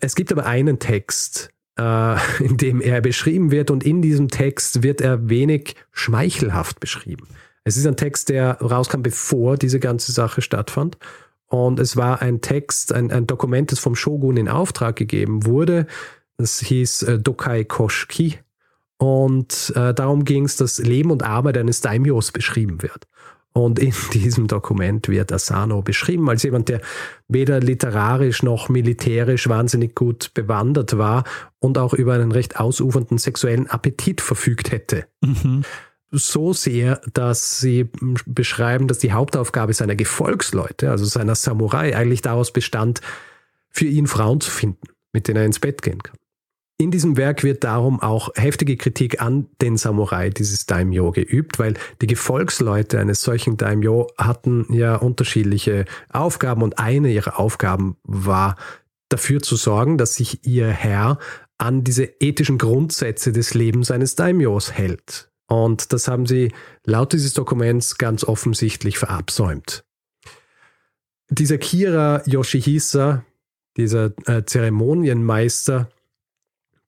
Es gibt aber einen Text, äh, in dem er beschrieben wird und in diesem Text wird er wenig schmeichelhaft beschrieben. Es ist ein Text, der rauskam, bevor diese ganze Sache stattfand. Und es war ein Text, ein, ein Dokument, das vom Shogun in Auftrag gegeben wurde. Das hieß äh, Dokai Koshiki. Und äh, darum ging es, dass Leben und Arbeit eines Daimyos beschrieben wird. Und in diesem Dokument wird Asano beschrieben als jemand, der weder literarisch noch militärisch wahnsinnig gut bewandert war und auch über einen recht ausufernden sexuellen Appetit verfügt hätte. Mhm so sehr, dass sie beschreiben, dass die Hauptaufgabe seiner Gefolgsleute, also seiner Samurai, eigentlich daraus bestand, für ihn Frauen zu finden, mit denen er ins Bett gehen kann. In diesem Werk wird darum auch heftige Kritik an den Samurai dieses Daimyo geübt, weil die Gefolgsleute eines solchen Daimyo hatten ja unterschiedliche Aufgaben und eine ihrer Aufgaben war dafür zu sorgen, dass sich ihr Herr an diese ethischen Grundsätze des Lebens eines Daimyos hält. Und das haben sie laut dieses Dokuments ganz offensichtlich verabsäumt. Dieser Kira Yoshihisa, dieser äh, Zeremonienmeister,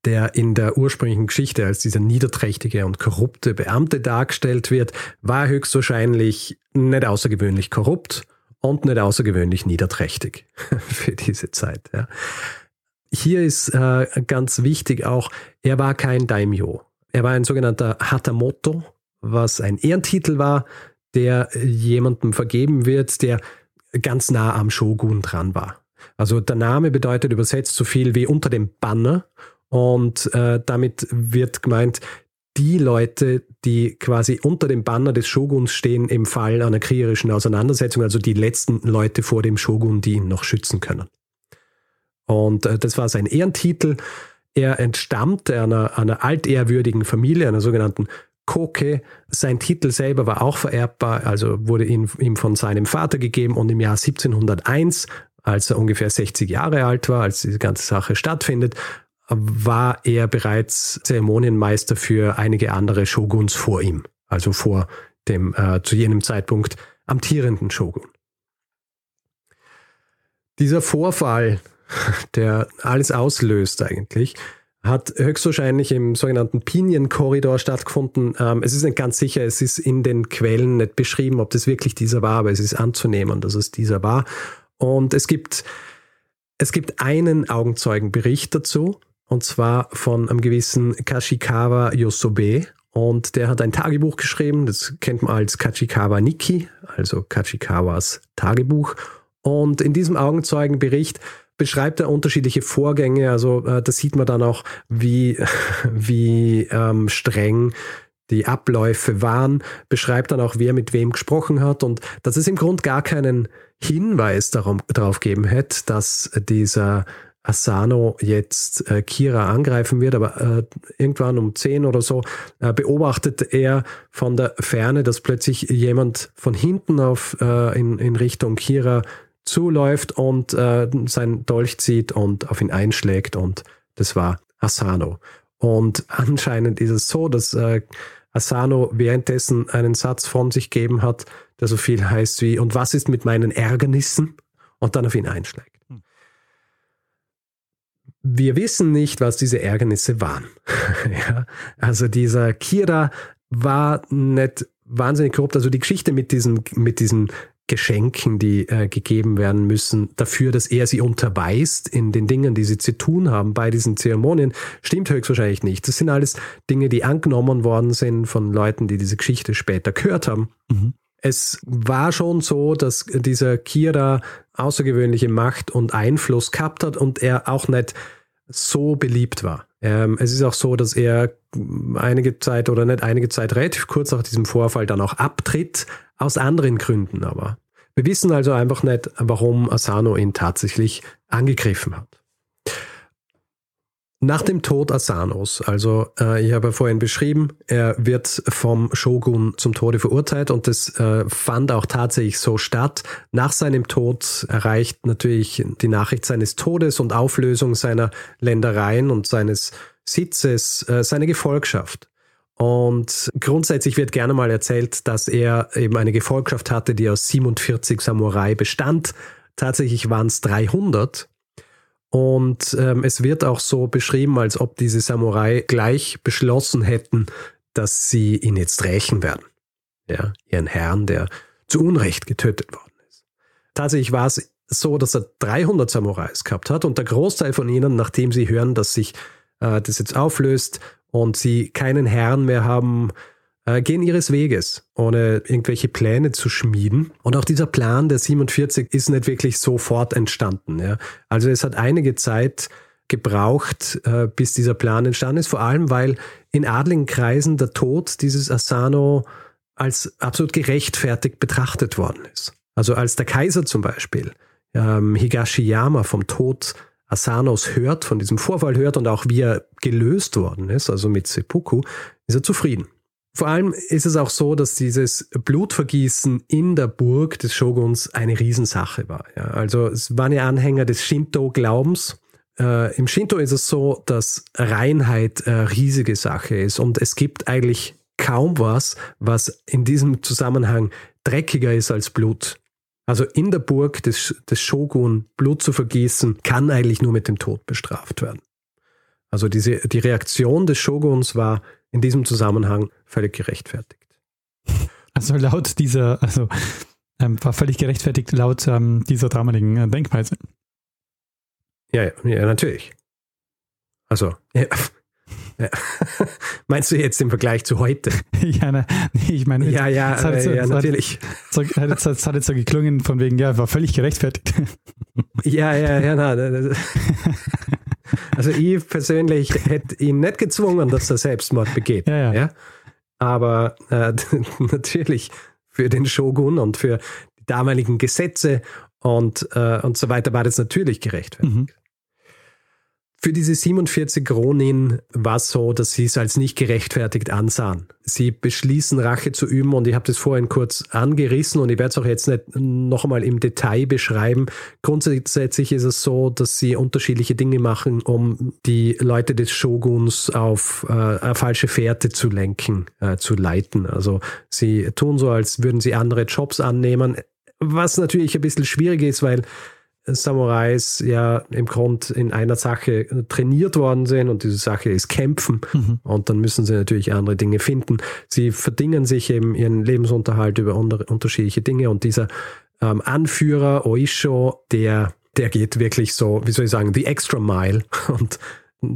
der in der ursprünglichen Geschichte als dieser niederträchtige und korrupte Beamte dargestellt wird, war höchstwahrscheinlich nicht außergewöhnlich korrupt und nicht außergewöhnlich niederträchtig für diese Zeit. Ja. Hier ist äh, ganz wichtig auch, er war kein Daimyo. Er war ein sogenannter Hatamoto, was ein Ehrentitel war, der jemandem vergeben wird, der ganz nah am Shogun dran war. Also der Name bedeutet übersetzt so viel wie unter dem Banner und äh, damit wird gemeint, die Leute, die quasi unter dem Banner des Shoguns stehen im Fall einer kriegerischen Auseinandersetzung, also die letzten Leute vor dem Shogun, die ihn noch schützen können. Und äh, das war sein Ehrentitel. Er entstammte einer, einer altehrwürdigen Familie, einer sogenannten Koke. Sein Titel selber war auch vererbbar, also wurde ihm, ihm von seinem Vater gegeben und im Jahr 1701, als er ungefähr 60 Jahre alt war, als diese ganze Sache stattfindet, war er bereits Zeremonienmeister für einige andere Shoguns vor ihm, also vor dem äh, zu jenem Zeitpunkt amtierenden Shogun. Dieser Vorfall der alles auslöst eigentlich, hat höchstwahrscheinlich im sogenannten Pinion-Korridor stattgefunden. Ähm, es ist nicht ganz sicher, es ist in den Quellen nicht beschrieben, ob das wirklich dieser war, aber es ist anzunehmen, dass es dieser war. Und es gibt, es gibt einen Augenzeugenbericht dazu, und zwar von einem gewissen Kashikawa Yosobe. Und der hat ein Tagebuch geschrieben, das kennt man als Kachikawa Niki, also Kachikawas Tagebuch. Und in diesem Augenzeugenbericht beschreibt er unterschiedliche Vorgänge. Also äh, da sieht man dann auch, wie, wie ähm, streng die Abläufe waren, beschreibt dann auch, wer mit wem gesprochen hat. Und dass es im Grund gar keinen Hinweis darum, darauf geben hätte, dass dieser Asano jetzt äh, Kira angreifen wird, aber äh, irgendwann um 10 oder so äh, beobachtet er von der Ferne, dass plötzlich jemand von hinten auf, äh, in, in Richtung Kira zuläuft und äh, sein Dolch zieht und auf ihn einschlägt und das war Asano. Und anscheinend ist es so, dass äh, Asano währenddessen einen Satz von sich gegeben hat, der so viel heißt wie, und was ist mit meinen Ärgernissen? Und dann auf ihn einschlägt. Wir wissen nicht, was diese Ärgernisse waren. ja, also dieser Kira war nicht wahnsinnig korrupt. Also die Geschichte mit diesen, mit diesen Geschenken, die äh, gegeben werden müssen, dafür, dass er sie unterweist in den Dingen, die sie zu tun haben bei diesen Zeremonien, stimmt höchstwahrscheinlich nicht. Das sind alles Dinge, die angenommen worden sind von Leuten, die diese Geschichte später gehört haben. Mhm. Es war schon so, dass dieser Kira außergewöhnliche Macht und Einfluss gehabt hat und er auch nicht so beliebt war. Ähm, es ist auch so, dass er einige Zeit oder nicht einige Zeit relativ kurz nach diesem Vorfall dann auch abtritt, aus anderen Gründen aber. Wir wissen also einfach nicht, warum Asano ihn tatsächlich angegriffen hat. Nach dem Tod Asanos, also äh, ich habe vorhin beschrieben, er wird vom Shogun zum Tode verurteilt und das äh, fand auch tatsächlich so statt. Nach seinem Tod erreicht natürlich die Nachricht seines Todes und Auflösung seiner Ländereien und seines Sitzes äh, seine Gefolgschaft. Und grundsätzlich wird gerne mal erzählt, dass er eben eine Gefolgschaft hatte, die aus 47 Samurai bestand. Tatsächlich waren es 300 und ähm, es wird auch so beschrieben, als ob diese Samurai gleich beschlossen hätten, dass sie ihn jetzt rächen werden. Ja, ihren Herrn, der zu Unrecht getötet worden ist. Tatsächlich war es so, dass er 300 Samurais gehabt hat und der Großteil von ihnen, nachdem sie hören, dass sich äh, das jetzt auflöst und sie keinen Herrn mehr haben, gehen ihres Weges, ohne irgendwelche Pläne zu schmieden. Und auch dieser Plan der 47 ist nicht wirklich sofort entstanden. Ja. Also es hat einige Zeit gebraucht, äh, bis dieser Plan entstanden ist, vor allem weil in adligen Kreisen der Tod dieses Asano als absolut gerechtfertigt betrachtet worden ist. Also als der Kaiser zum Beispiel ähm, Higashiyama vom Tod Asanos hört, von diesem Vorfall hört und auch wie er gelöst worden ist, also mit Seppuku, ist er zufrieden. Vor allem ist es auch so, dass dieses Blutvergießen in der Burg des Shoguns eine Riesensache war. Ja, also es waren ja Anhänger des Shinto-Glaubens. Äh, Im Shinto ist es so, dass Reinheit eine riesige Sache ist und es gibt eigentlich kaum was, was in diesem Zusammenhang dreckiger ist als Blut. Also in der Burg des, des Shogun Blut zu vergießen, kann eigentlich nur mit dem Tod bestraft werden. Also diese, die Reaktion des Shoguns war in diesem Zusammenhang völlig gerechtfertigt. Also laut dieser, also ähm, war völlig gerechtfertigt laut ähm, dieser damaligen äh, Denkweise. Ja, ja, ja, natürlich. Also, ja, ja. Meinst du jetzt im Vergleich zu heute? ja, ne, nee, ich meine, ja, ja, es hat äh, so, ja, natürlich. So, hat, es hat jetzt so geklungen von wegen, ja, war völlig gerechtfertigt. ja, ja, ja, na, also ich persönlich hätte ihn nicht gezwungen, dass er Selbstmord begeht. Ja, ja. ja? Aber äh, natürlich für den Shogun und für die damaligen Gesetze und, äh, und so weiter war das natürlich gerechtfertigt. Mhm. Für diese 47 Ronin war es so, dass sie es als nicht gerechtfertigt ansahen. Sie beschließen, Rache zu üben und ich habe das vorhin kurz angerissen und ich werde es auch jetzt nicht noch einmal im Detail beschreiben. Grundsätzlich ist es so, dass sie unterschiedliche Dinge machen, um die Leute des Shoguns auf äh, eine falsche Fährte zu lenken, äh, zu leiten. Also sie tun so, als würden sie andere Jobs annehmen, was natürlich ein bisschen schwierig ist, weil Samurais ja im Grund in einer Sache trainiert worden sind und diese Sache ist Kämpfen mhm. und dann müssen sie natürlich andere Dinge finden. Sie verdingen sich eben ihren Lebensunterhalt über unterschiedliche Dinge und dieser ähm, Anführer Oisho, der, der geht wirklich so, wie soll ich sagen, the extra mile und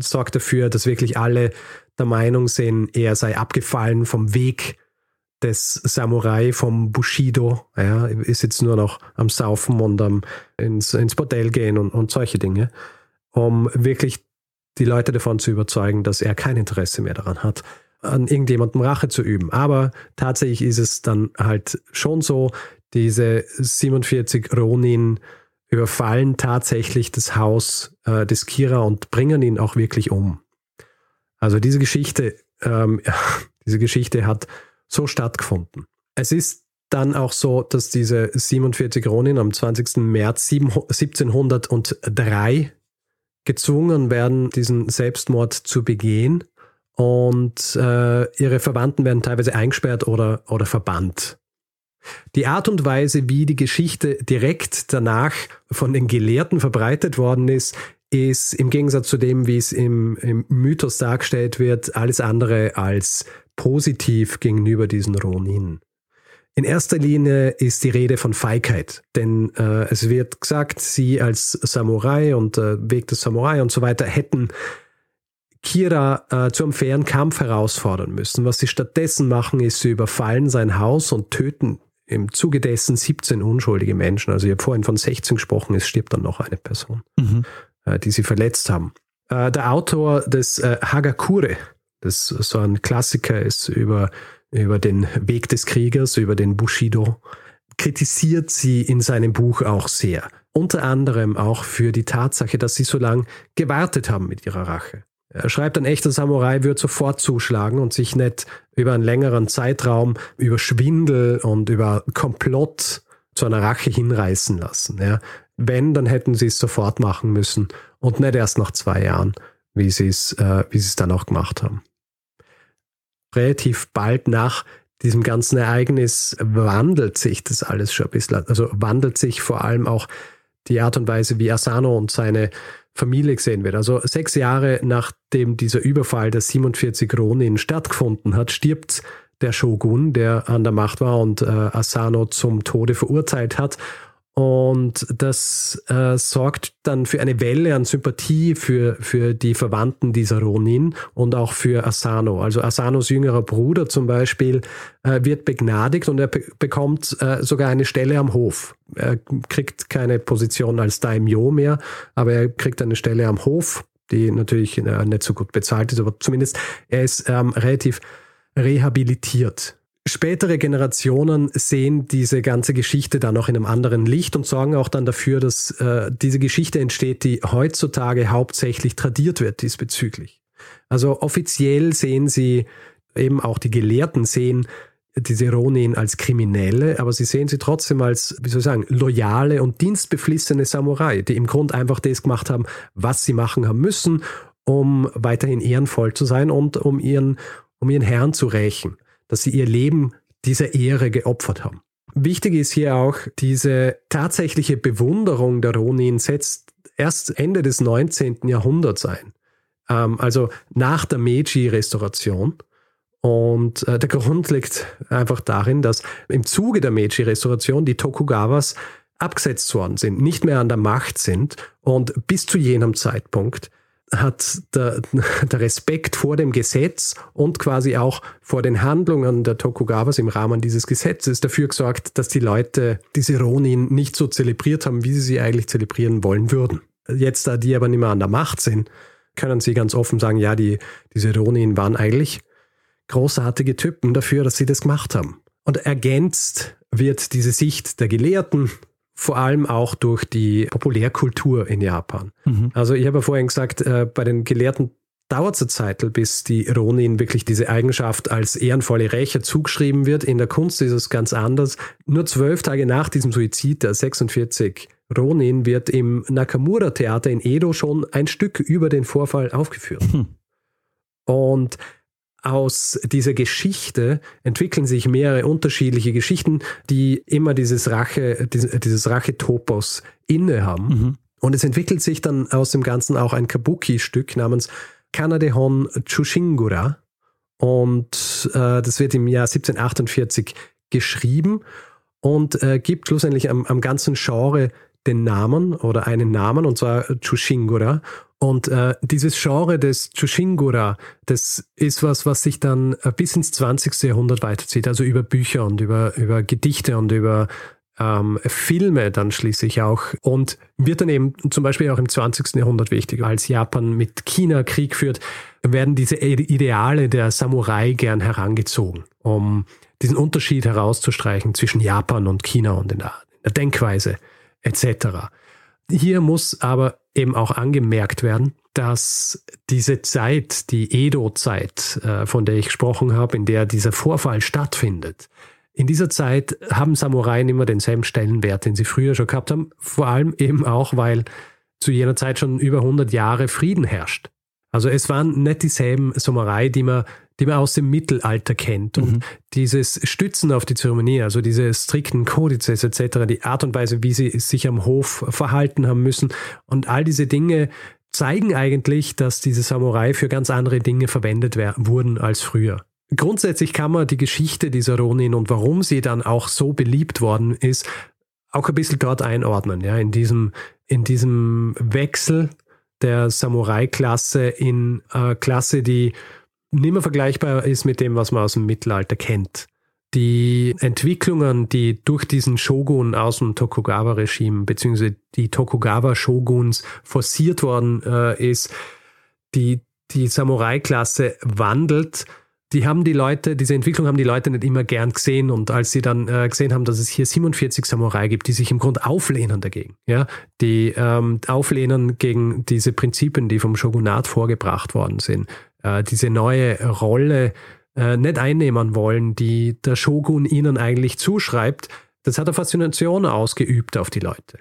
sorgt dafür, dass wirklich alle der Meinung sind, er sei abgefallen vom Weg des Samurai vom Bushido, ja, ist jetzt nur noch am Saufen und am ins, ins Bordell gehen und, und solche Dinge, um wirklich die Leute davon zu überzeugen, dass er kein Interesse mehr daran hat, an irgendjemandem Rache zu üben. Aber tatsächlich ist es dann halt schon so, diese 47 Ronin überfallen tatsächlich das Haus äh, des Kira und bringen ihn auch wirklich um. Also diese Geschichte, ähm, diese Geschichte hat so stattgefunden. Es ist dann auch so, dass diese 47 Ronin am 20. März 1703 gezwungen werden, diesen Selbstmord zu begehen und äh, ihre Verwandten werden teilweise eingesperrt oder, oder verbannt. Die Art und Weise, wie die Geschichte direkt danach von den Gelehrten verbreitet worden ist, ist im Gegensatz zu dem, wie es im, im Mythos dargestellt wird, alles andere als positiv gegenüber diesen Ronin. In erster Linie ist die Rede von Feigheit, denn äh, es wird gesagt, sie als Samurai und äh, Weg des Samurai und so weiter hätten Kira äh, zu einem fairen Kampf herausfordern müssen. Was sie stattdessen machen, ist, sie überfallen sein Haus und töten im Zuge dessen 17 unschuldige Menschen. Also ich habe vorhin von 16 gesprochen, es stirbt dann noch eine Person, mhm. äh, die sie verletzt haben. Äh, der Autor des äh, Hagakure, das so ein Klassiker ist über, über den Weg des Kriegers, über den Bushido, kritisiert sie in seinem Buch auch sehr. Unter anderem auch für die Tatsache, dass sie so lange gewartet haben mit ihrer Rache. Er schreibt, ein echter Samurai wird sofort zuschlagen und sich nicht über einen längeren Zeitraum über Schwindel und über Komplott zu einer Rache hinreißen lassen. Ja. Wenn, dann hätten sie es sofort machen müssen und nicht erst nach zwei Jahren, wie sie äh, wie sie es dann auch gemacht haben. Relativ bald nach diesem ganzen Ereignis wandelt sich das alles schon ein bisschen. Also wandelt sich vor allem auch die Art und Weise, wie Asano und seine Familie gesehen wird. Also sechs Jahre nachdem dieser Überfall der 47 Ronin stattgefunden hat, stirbt der Shogun, der an der Macht war und äh, Asano zum Tode verurteilt hat. Und das äh, sorgt dann für eine Welle an Sympathie für, für die Verwandten dieser Ronin und auch für Asano. Also Asanos jüngerer Bruder zum Beispiel äh, wird begnadigt und er be bekommt äh, sogar eine Stelle am Hof. Er kriegt keine Position als Daimyo mehr, aber er kriegt eine Stelle am Hof, die natürlich äh, nicht so gut bezahlt ist, aber zumindest er ist ähm, relativ rehabilitiert. Spätere Generationen sehen diese ganze Geschichte dann noch in einem anderen Licht und sorgen auch dann dafür, dass äh, diese Geschichte entsteht, die heutzutage hauptsächlich tradiert wird diesbezüglich. Also offiziell sehen sie, eben auch die Gelehrten sehen diese Ronin als Kriminelle, aber sie sehen sie trotzdem als, wie soll ich sagen, loyale und dienstbeflissene Samurai, die im Grund einfach das gemacht haben, was sie machen haben müssen, um weiterhin ehrenvoll zu sein und um ihren, um ihren Herrn zu rächen dass sie ihr Leben dieser Ehre geopfert haben. Wichtig ist hier auch, diese tatsächliche Bewunderung der Ronin setzt erst Ende des 19. Jahrhunderts ein. Ähm, also nach der Meiji-Restauration. Und äh, der Grund liegt einfach darin, dass im Zuge der Meiji-Restauration die Tokugawas abgesetzt worden sind, nicht mehr an der Macht sind und bis zu jenem Zeitpunkt hat der, der, Respekt vor dem Gesetz und quasi auch vor den Handlungen der Tokugawas im Rahmen dieses Gesetzes dafür gesorgt, dass die Leute diese Ronin nicht so zelebriert haben, wie sie sie eigentlich zelebrieren wollen würden. Jetzt, da die aber nicht mehr an der Macht sind, können sie ganz offen sagen, ja, die, diese Ronin waren eigentlich großartige Typen dafür, dass sie das gemacht haben. Und ergänzt wird diese Sicht der Gelehrten vor allem auch durch die Populärkultur in Japan. Mhm. Also ich habe ja vorhin gesagt, äh, bei den Gelehrten dauert es eine Zeit, bis die Ronin wirklich diese Eigenschaft als ehrenvolle Rächer zugeschrieben wird. In der Kunst ist es ganz anders. Nur zwölf Tage nach diesem Suizid der 46 Ronin wird im Nakamura-Theater in Edo schon ein Stück über den Vorfall aufgeführt. Hm. Und aus dieser Geschichte entwickeln sich mehrere unterschiedliche Geschichten, die immer dieses Rache, dieses Rachetopos innehaben. Mhm. Und es entwickelt sich dann aus dem Ganzen auch ein Kabuki-Stück namens Kanadehon Chushingura. Und äh, das wird im Jahr 1748 geschrieben und äh, gibt schlussendlich am, am ganzen Genre den Namen oder einen Namen, und zwar Chushingura. Und äh, dieses Genre des Chushingura, das ist was, was sich dann äh, bis ins 20. Jahrhundert weiterzieht, also über Bücher und über, über Gedichte und über ähm, Filme dann schließlich auch und wird dann eben zum Beispiel auch im 20. Jahrhundert wichtig, als Japan mit China Krieg führt, werden diese Ideale der Samurai gern herangezogen, um diesen Unterschied herauszustreichen zwischen Japan und China und in der, in der Denkweise etc. Hier muss aber eben auch angemerkt werden, dass diese Zeit, die Edo-Zeit, äh, von der ich gesprochen habe, in der dieser Vorfall stattfindet, in dieser Zeit haben Samurai immer denselben Stellenwert, den sie früher schon gehabt haben, vor allem eben auch, weil zu jener Zeit schon über 100 Jahre Frieden herrscht. Also es waren nicht dieselben Samurai, die man, die man aus dem Mittelalter kennt. Und mhm. dieses Stützen auf die Zeremonie, also diese strikten Kodizes etc., die Art und Weise, wie sie sich am Hof verhalten haben müssen und all diese Dinge zeigen eigentlich, dass diese Samurai für ganz andere Dinge verwendet wurden als früher. Grundsätzlich kann man die Geschichte dieser Ronin und warum sie dann auch so beliebt worden ist, auch ein bisschen dort einordnen, ja, in diesem, in diesem Wechsel der Samurai-Klasse in äh, Klasse, die nicht mehr vergleichbar ist mit dem, was man aus dem Mittelalter kennt. Die Entwicklungen, die durch diesen Shogun aus dem Tokugawa-Regime beziehungsweise die Tokugawa-Shoguns forciert worden äh, ist, die die Samurai-Klasse wandelt, die haben die Leute, diese Entwicklung haben die Leute nicht immer gern gesehen. Und als sie dann äh, gesehen haben, dass es hier 47 Samurai gibt, die sich im Grunde auflehnen dagegen, ja, die ähm, auflehnen gegen diese Prinzipien, die vom Shogunat vorgebracht worden sind, äh, diese neue Rolle äh, nicht einnehmen wollen, die der Shogun ihnen eigentlich zuschreibt, das hat eine Faszination ausgeübt auf die Leute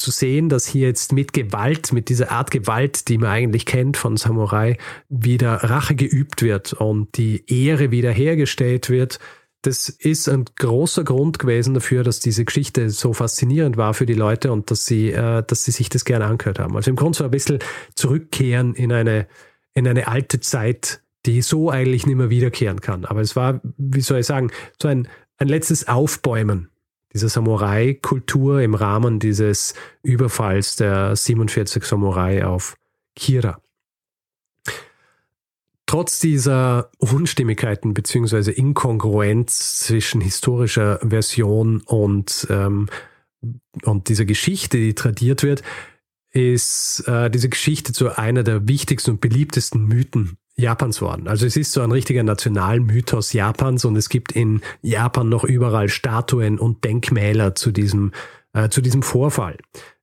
zu sehen, dass hier jetzt mit Gewalt, mit dieser Art Gewalt, die man eigentlich kennt von Samurai, wieder Rache geübt wird und die Ehre wiederhergestellt wird, das ist ein großer Grund gewesen dafür, dass diese Geschichte so faszinierend war für die Leute und dass sie, äh, dass sie sich das gerne angehört haben. Also im Grunde so ein bisschen zurückkehren in eine, in eine alte Zeit, die so eigentlich nicht mehr wiederkehren kann. Aber es war, wie soll ich sagen, so ein, ein letztes Aufbäumen dieser Samurai-Kultur im Rahmen dieses Überfalls der 47 Samurai auf Kira. Trotz dieser Unstimmigkeiten bzw. Inkongruenz zwischen historischer Version und, ähm, und dieser Geschichte, die tradiert wird, ist äh, diese Geschichte zu einer der wichtigsten und beliebtesten Mythen Japans worden. Also es ist so ein richtiger Nationalmythos Japans und es gibt in Japan noch überall Statuen und Denkmäler zu diesem, äh, zu diesem Vorfall.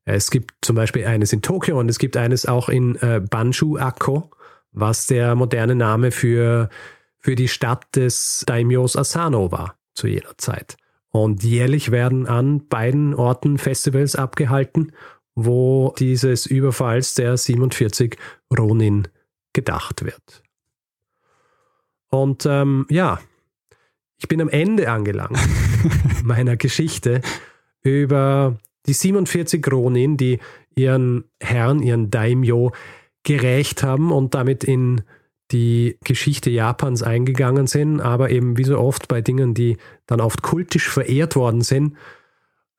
Es gibt zum Beispiel eines in Tokio und es gibt eines auch in äh, Banshu-Akko, was der moderne Name für, für die Stadt des Daimyos Asano war zu jener Zeit. Und jährlich werden an beiden Orten Festivals abgehalten, wo dieses Überfalls der 47 Ronin gedacht wird. Und ähm, ja, ich bin am Ende angelangt meiner Geschichte über die 47 Ronin, die ihren Herrn, ihren Daimyo, gerächt haben und damit in die Geschichte Japans eingegangen sind, aber eben wie so oft bei Dingen, die dann oft kultisch verehrt worden sind,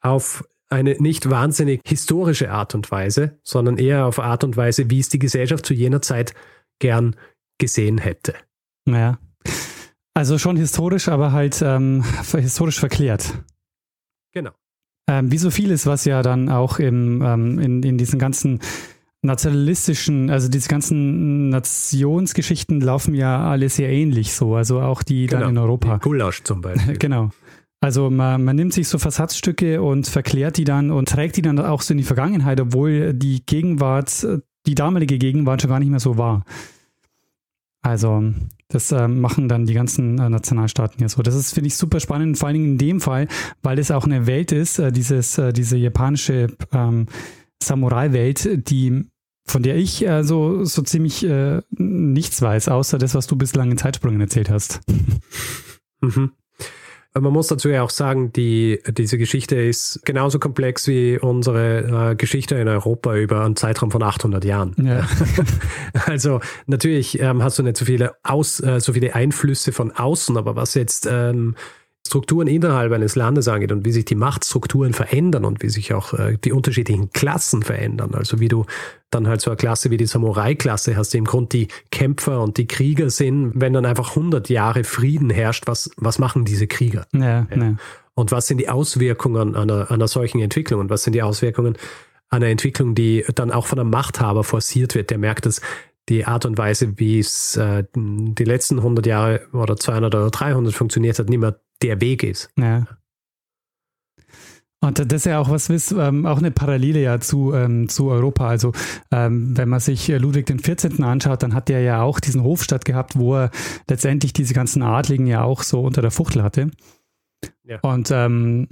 auf eine nicht wahnsinnig historische Art und Weise, sondern eher auf Art und Weise, wie es die Gesellschaft zu jener Zeit gern gesehen hätte. Naja. Also schon historisch, aber halt ähm, historisch verklärt. Genau. Ähm, wie so vieles, was ja dann auch im, ähm, in, in diesen ganzen nationalistischen, also diese ganzen Nationsgeschichten laufen ja alle sehr ähnlich so, also auch die genau, dann in Europa. Gulasch zum Beispiel. genau. Also man, man nimmt sich so Versatzstücke und verklärt die dann und trägt die dann auch so in die Vergangenheit, obwohl die Gegenwart die damalige Gegenwart schon gar nicht mehr so war. Also, das äh, machen dann die ganzen äh, Nationalstaaten hier so. Das ist, finde ich, super spannend, vor allen Dingen in dem Fall, weil es auch eine Welt ist, äh, dieses, äh, diese japanische ähm, Samurai-Welt, die von der ich äh, so, so ziemlich äh, nichts weiß, außer das, was du bislang in Zeitsprüngen erzählt hast. Mhm. Man muss dazu ja auch sagen, die, diese Geschichte ist genauso komplex wie unsere äh, Geschichte in Europa über einen Zeitraum von 800 Jahren. Ja. also natürlich ähm, hast du nicht so viele, Aus, äh, so viele Einflüsse von außen, aber was jetzt ähm, Strukturen innerhalb eines Landes angeht und wie sich die Machtstrukturen verändern und wie sich auch äh, die unterschiedlichen Klassen verändern. Also wie du dann halt so eine Klasse wie die Samurai-Klasse hast, die im Grunde die Kämpfer und die Krieger sind. Wenn dann einfach 100 Jahre Frieden herrscht, was, was machen diese Krieger? Ja, ja. ja. Und was sind die Auswirkungen einer, einer solchen Entwicklung? Und was sind die Auswirkungen einer Entwicklung, die dann auch von einem Machthaber forciert wird? Der merkt, dass die Art und Weise, wie es äh, die letzten 100 Jahre oder 200 oder 300 funktioniert hat, nicht mehr der Weg ist. Ja. Und das ist ja auch was, ähm, auch eine Parallele ja zu, ähm, zu Europa. Also ähm, wenn man sich Ludwig den 14. anschaut, dann hat der ja auch diesen Hofstadt gehabt, wo er letztendlich diese ganzen Adligen ja auch so unter der Fuchtel hatte. Ja. Und ähm,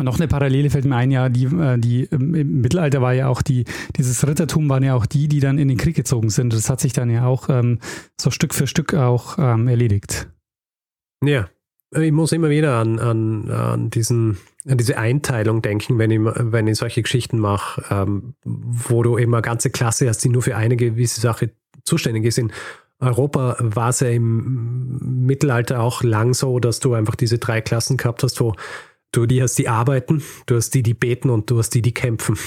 noch eine Parallele fällt mir ein, ja, die, äh, die im Mittelalter war ja auch die, dieses Rittertum waren ja auch die, die dann in den Krieg gezogen sind. Das hat sich dann ja auch ähm, so Stück für Stück auch ähm, erledigt. Ja, ich muss immer wieder an, an, an, diesen, an diese Einteilung denken, wenn ich, wenn ich solche Geschichten mache, ähm, wo du immer ganze Klasse hast, die nur für eine gewisse Sache zuständig ist. In Europa war es ja im Mittelalter auch lang so, dass du einfach diese drei Klassen gehabt hast, wo du die hast, die arbeiten, du hast die, die beten und du hast die, die kämpfen.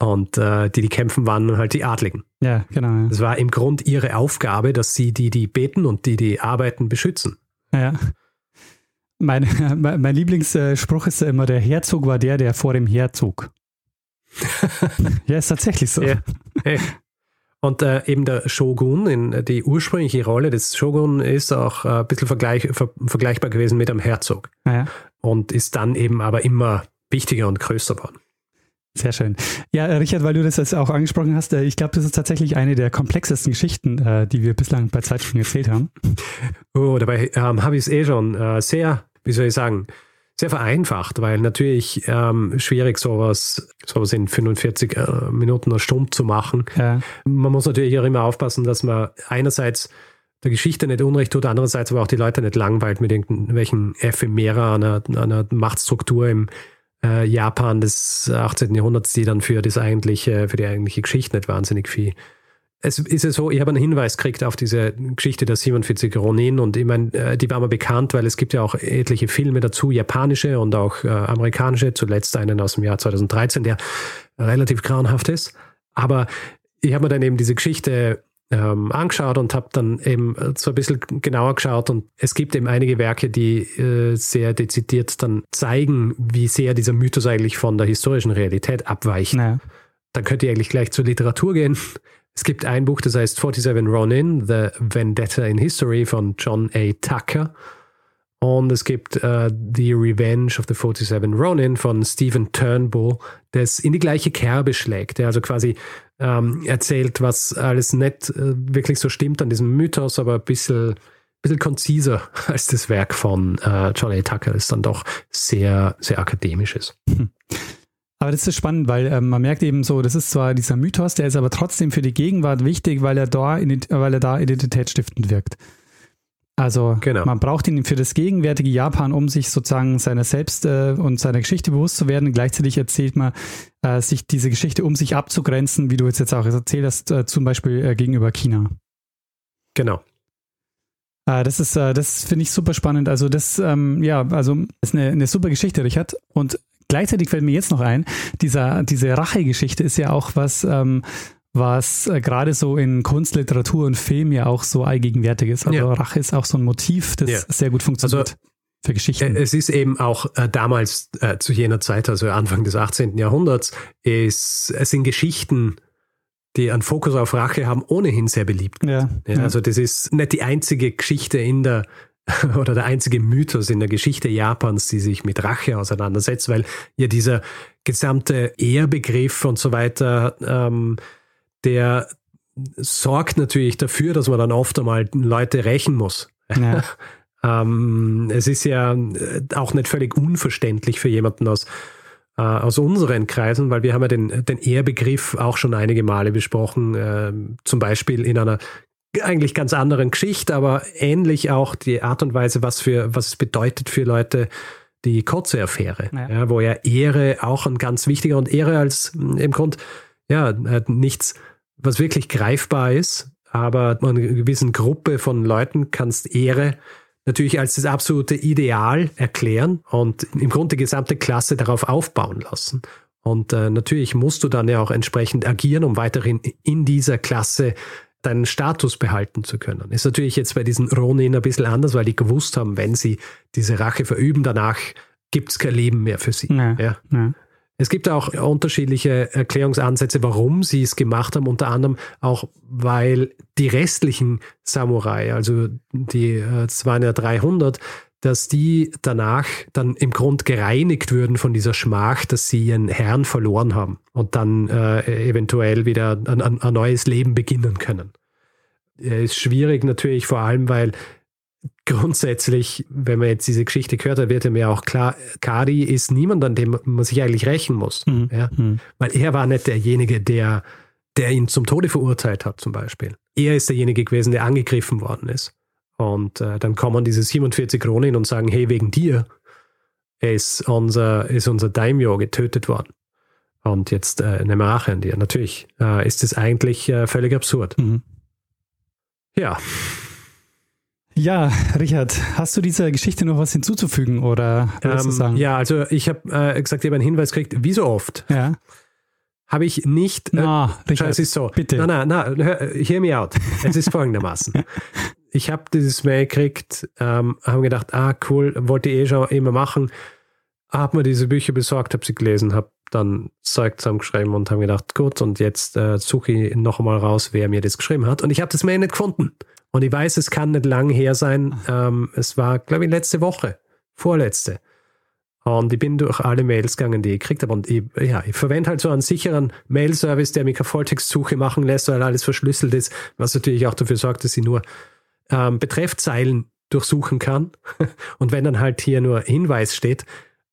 Und äh, die, die kämpfen, waren halt die Adligen. Ja, genau. Es ja. war im Grund ihre Aufgabe, dass sie die, die beten und die, die arbeiten, beschützen. Ja. Mein, mein Lieblingsspruch ist immer, der Herzog war der, der vor dem Herzog. ja, ist tatsächlich so. Ja. Hey. Und äh, eben der Shogun, in, die ursprüngliche Rolle des Shogun ist auch äh, ein bisschen vergleich, ver, vergleichbar gewesen mit einem Herzog. Ja. Und ist dann eben aber immer wichtiger und größer geworden. Sehr schön. Ja, Richard, weil du das jetzt auch angesprochen hast, äh, ich glaube, das ist tatsächlich eine der komplexesten Geschichten, äh, die wir bislang bei Zeitsprung erzählt haben. Oh, dabei ähm, habe ich es eh schon äh, sehr wie soll ich sagen, sehr vereinfacht, weil natürlich ähm, schwierig sowas, sowas in 45 äh, Minuten oder Stunde zu machen. Ja. Man muss natürlich auch immer aufpassen, dass man einerseits der Geschichte nicht Unrecht tut, andererseits aber auch die Leute nicht langweilt mit irgendwelchen Ephemera einer, einer Machtstruktur im äh, Japan des 18. Jahrhunderts, die dann für das eigentliche, für die eigentliche Geschichte nicht wahnsinnig viel es ist ja so, ich habe einen Hinweis gekriegt auf diese Geschichte der 47 Ronin und ich meine, äh, die war mir bekannt, weil es gibt ja auch etliche Filme dazu, japanische und auch äh, amerikanische, zuletzt einen aus dem Jahr 2013, der relativ grauenhaft ist. Aber ich habe mir dann eben diese Geschichte ähm, angeschaut und habe dann eben so ein bisschen genauer geschaut und es gibt eben einige Werke, die äh, sehr dezidiert dann zeigen, wie sehr dieser Mythos eigentlich von der historischen Realität abweicht. Naja. Dann könnt ihr eigentlich gleich zur Literatur gehen. Es gibt ein Buch, das heißt 47 Ronin, The Vendetta in History von John A. Tucker. Und es gibt uh, The Revenge of the 47 Ronin von Stephen Turnbull, das in die gleiche Kerbe schlägt. Der also quasi ähm, erzählt, was alles nicht äh, wirklich so stimmt an diesem Mythos, aber ein bisschen, bisschen konziser als das Werk von äh, John A. Tucker, das dann doch sehr, sehr akademisch ist. Hm. Aber das ist spannend, weil ähm, man merkt eben so, das ist zwar dieser Mythos, der ist aber trotzdem für die Gegenwart wichtig, weil er da, weil er da identitätsstiftend wirkt. Also genau. man braucht ihn für das gegenwärtige Japan, um sich sozusagen seiner selbst äh, und seiner Geschichte bewusst zu werden. Gleichzeitig erzählt man äh, sich diese Geschichte, um sich abzugrenzen, wie du jetzt, jetzt auch erzählt hast, äh, zum Beispiel äh, gegenüber China. Genau. Äh, das ist, äh, das finde ich super spannend. Also das, ähm, ja, also ist eine, eine super Geschichte, Richard. Und Gleichzeitig fällt mir jetzt noch ein, dieser, diese Rache-Geschichte ist ja auch was, ähm, was äh, gerade so in Kunst, Literatur und Film ja auch so allgegenwärtig ist. Also ja. Rache ist auch so ein Motiv, das ja. sehr gut funktioniert. Also, für Geschichten. Äh, es ist eben auch äh, damals äh, zu jener Zeit, also Anfang des 18. Jahrhunderts, ist, es sind Geschichten, die einen Fokus auf Rache haben, ohnehin sehr beliebt. Ja, ja, also das ist nicht die einzige Geschichte in der oder der einzige Mythos in der Geschichte Japans, die sich mit Rache auseinandersetzt, weil ja dieser gesamte Ehrbegriff und so weiter, ähm, der sorgt natürlich dafür, dass man dann oft einmal Leute rächen muss. Ja. ähm, es ist ja äh, auch nicht völlig unverständlich für jemanden aus, äh, aus unseren Kreisen, weil wir haben ja den, den Ehrbegriff auch schon einige Male besprochen, äh, zum Beispiel in einer eigentlich ganz anderen Geschichte, aber ähnlich auch die Art und Weise, was für was es bedeutet für Leute, die kurze Affäre, ja. ja. wo ja Ehre auch ein ganz wichtiger und Ehre als hm, im Grund ja nichts, was wirklich greifbar ist, aber einer gewissen Gruppe von Leuten kannst Ehre natürlich als das absolute Ideal erklären und im Grunde die gesamte Klasse darauf aufbauen lassen. Und äh, natürlich musst du dann ja auch entsprechend agieren, um weiterhin in dieser Klasse deinen Status behalten zu können. Ist natürlich jetzt bei diesen Ronin ein bisschen anders, weil die gewusst haben, wenn sie diese Rache verüben, danach gibt es kein Leben mehr für sie. Ja, ja. ja. Es gibt auch unterschiedliche Erklärungsansätze, warum sie es gemacht haben, unter anderem auch, weil die restlichen Samurai, also die, es waren ja 300, dass die danach dann im Grund gereinigt würden von dieser Schmach, dass sie ihren Herrn verloren haben und dann äh, eventuell wieder ein, ein, neues Leben beginnen können. Ist schwierig natürlich vor allem, weil grundsätzlich, wenn man jetzt diese Geschichte gehört hat, wird mir auch klar, Kari ist niemand, an dem man sich eigentlich rächen muss. Mhm. Ja? Mhm. Weil er war nicht derjenige, der, der ihn zum Tode verurteilt hat, zum Beispiel. Er ist derjenige gewesen, der angegriffen worden ist. Und äh, dann kommen diese 47 Kronen und sagen, hey, wegen dir ist unser, ist unser Daimyo getötet worden. Und jetzt äh, eine Rache an dir. Natürlich äh, ist es eigentlich äh, völlig absurd. Mhm. Ja. Ja, Richard, hast du dieser Geschichte noch was hinzuzufügen oder ähm, du sagen? Ja, also ich habe äh, gesagt, ich habe einen Hinweis gekriegt, wie so oft. Ja. Habe ich nicht. Äh, na, Richard, es ist so. Bitte. Na, na, na, hör, hear me out. Es ist folgendermaßen. Ich habe dieses Mail gekriegt, ähm, habe gedacht, ah cool, wollte ich eh schon immer machen. Habe mir diese Bücher besorgt, habe sie gelesen, habe dann Zeug zusammengeschrieben und habe gedacht, gut, und jetzt äh, suche ich noch einmal raus, wer mir das geschrieben hat. Und ich habe das Mail nicht gefunden. Und ich weiß, es kann nicht lang her sein. Ähm, es war, glaube ich, letzte Woche, vorletzte. Und ich bin durch alle Mails gegangen, die ich gekriegt habe. Und ich, ja, ich verwende halt so einen sicheren Mail-Service, der mich eine Volltextsuche machen lässt, weil alles verschlüsselt ist, was natürlich auch dafür sorgt, dass ich nur ähm, Betreffzeilen durchsuchen kann. Und wenn dann halt hier nur Hinweis steht,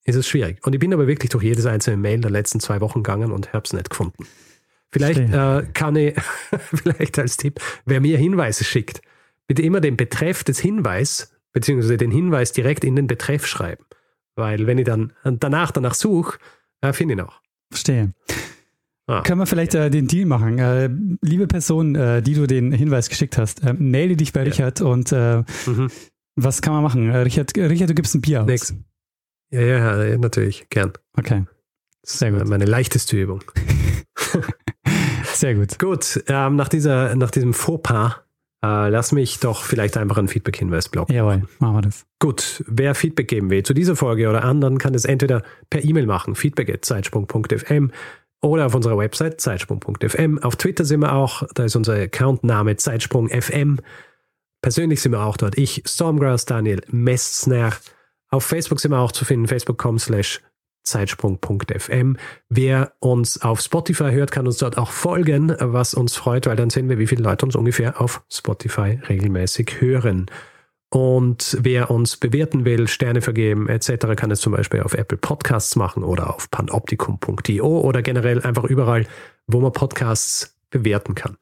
ist es schwierig. Und ich bin aber wirklich durch jedes einzelne Mail der letzten zwei Wochen gegangen und habe es nicht gefunden. Vielleicht äh, kann ich, vielleicht als Tipp, wer mir Hinweise schickt, bitte immer den Betreff des Hinweis, beziehungsweise den Hinweis direkt in den Betreff schreiben. Weil wenn ich dann danach danach suche, äh, finde ich noch. Verstehe. Ah. Können wir vielleicht äh, den Deal machen? Äh, liebe Person, äh, die du den Hinweis geschickt hast, äh, melde dich bei ja. Richard und äh, mhm. was kann man machen? Äh, Richard, Richard, du gibst ein Bier aus. Nix. Ja, ja, ja, natürlich, gern. Okay. Sehr gut. Meine leichteste Übung. Sehr gut. Gut, ähm, nach, dieser, nach diesem Fauxpas äh, lass mich doch vielleicht einfach einen Feedback-Hinweis blocken. Jawohl, machen wir das. Gut, wer Feedback geben will zu dieser Folge oder anderen, kann das entweder per E-Mail machen, feedback.zeitsprung.fm oder auf unserer Website zeitsprung.fm. Auf Twitter sind wir auch, da ist unser Accountname zeitsprung.fm. Persönlich sind wir auch dort. Ich, Stormgrass Daniel Messner. Auf Facebook sind wir auch zu finden, facebook.com slash zeitsprung.fm. Wer uns auf Spotify hört, kann uns dort auch folgen, was uns freut, weil dann sehen wir, wie viele Leute uns ungefähr auf Spotify regelmäßig hören. Und wer uns bewerten will, Sterne vergeben etc., kann es zum Beispiel auf Apple Podcasts machen oder auf panoptikum.io oder generell einfach überall, wo man Podcasts bewerten kann.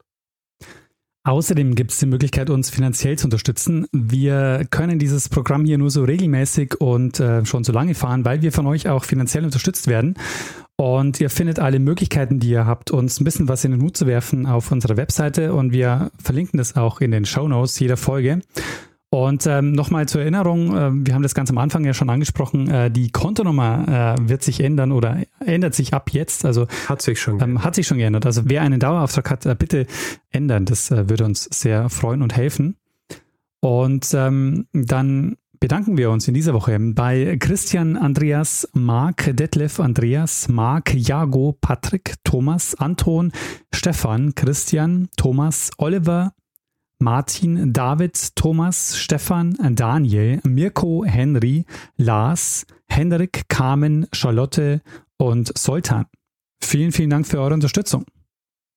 Außerdem gibt es die Möglichkeit, uns finanziell zu unterstützen. Wir können dieses Programm hier nur so regelmäßig und äh, schon so lange fahren, weil wir von euch auch finanziell unterstützt werden. Und ihr findet alle Möglichkeiten, die ihr habt, uns ein bisschen was in den Hut zu werfen auf unserer Webseite und wir verlinken das auch in den Show Notes jeder Folge. Und ähm, nochmal zur Erinnerung, äh, wir haben das ganz am Anfang ja schon angesprochen, äh, die Kontonummer äh, wird sich ändern oder ändert sich ab jetzt. Also hat sich schon ähm, hat sich schon geändert. Also wer einen Dauerauftrag hat, äh, bitte ändern. Das äh, würde uns sehr freuen und helfen. Und ähm, dann bedanken wir uns in dieser Woche bei Christian, Andreas, Marc, Detlef, Andreas, Marc, Jago, Patrick, Thomas, Anton, Stefan, Christian, Thomas, Oliver, Martin, David, Thomas, Stefan, Daniel, Mirko, Henry, Lars, Henrik, Carmen, Charlotte und Soltan. Vielen, vielen Dank für eure Unterstützung.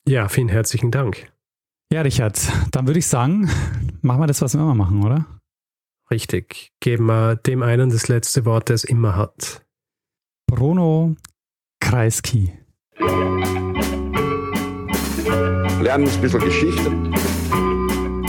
Ja, vielen herzlichen Dank. Ja, Richard, dann würde ich sagen, machen wir das, was wir immer machen, oder? Richtig. Geben wir dem einen das letzte Wort, der es immer hat. Bruno Kreisky. Lernen ein bisschen Geschichte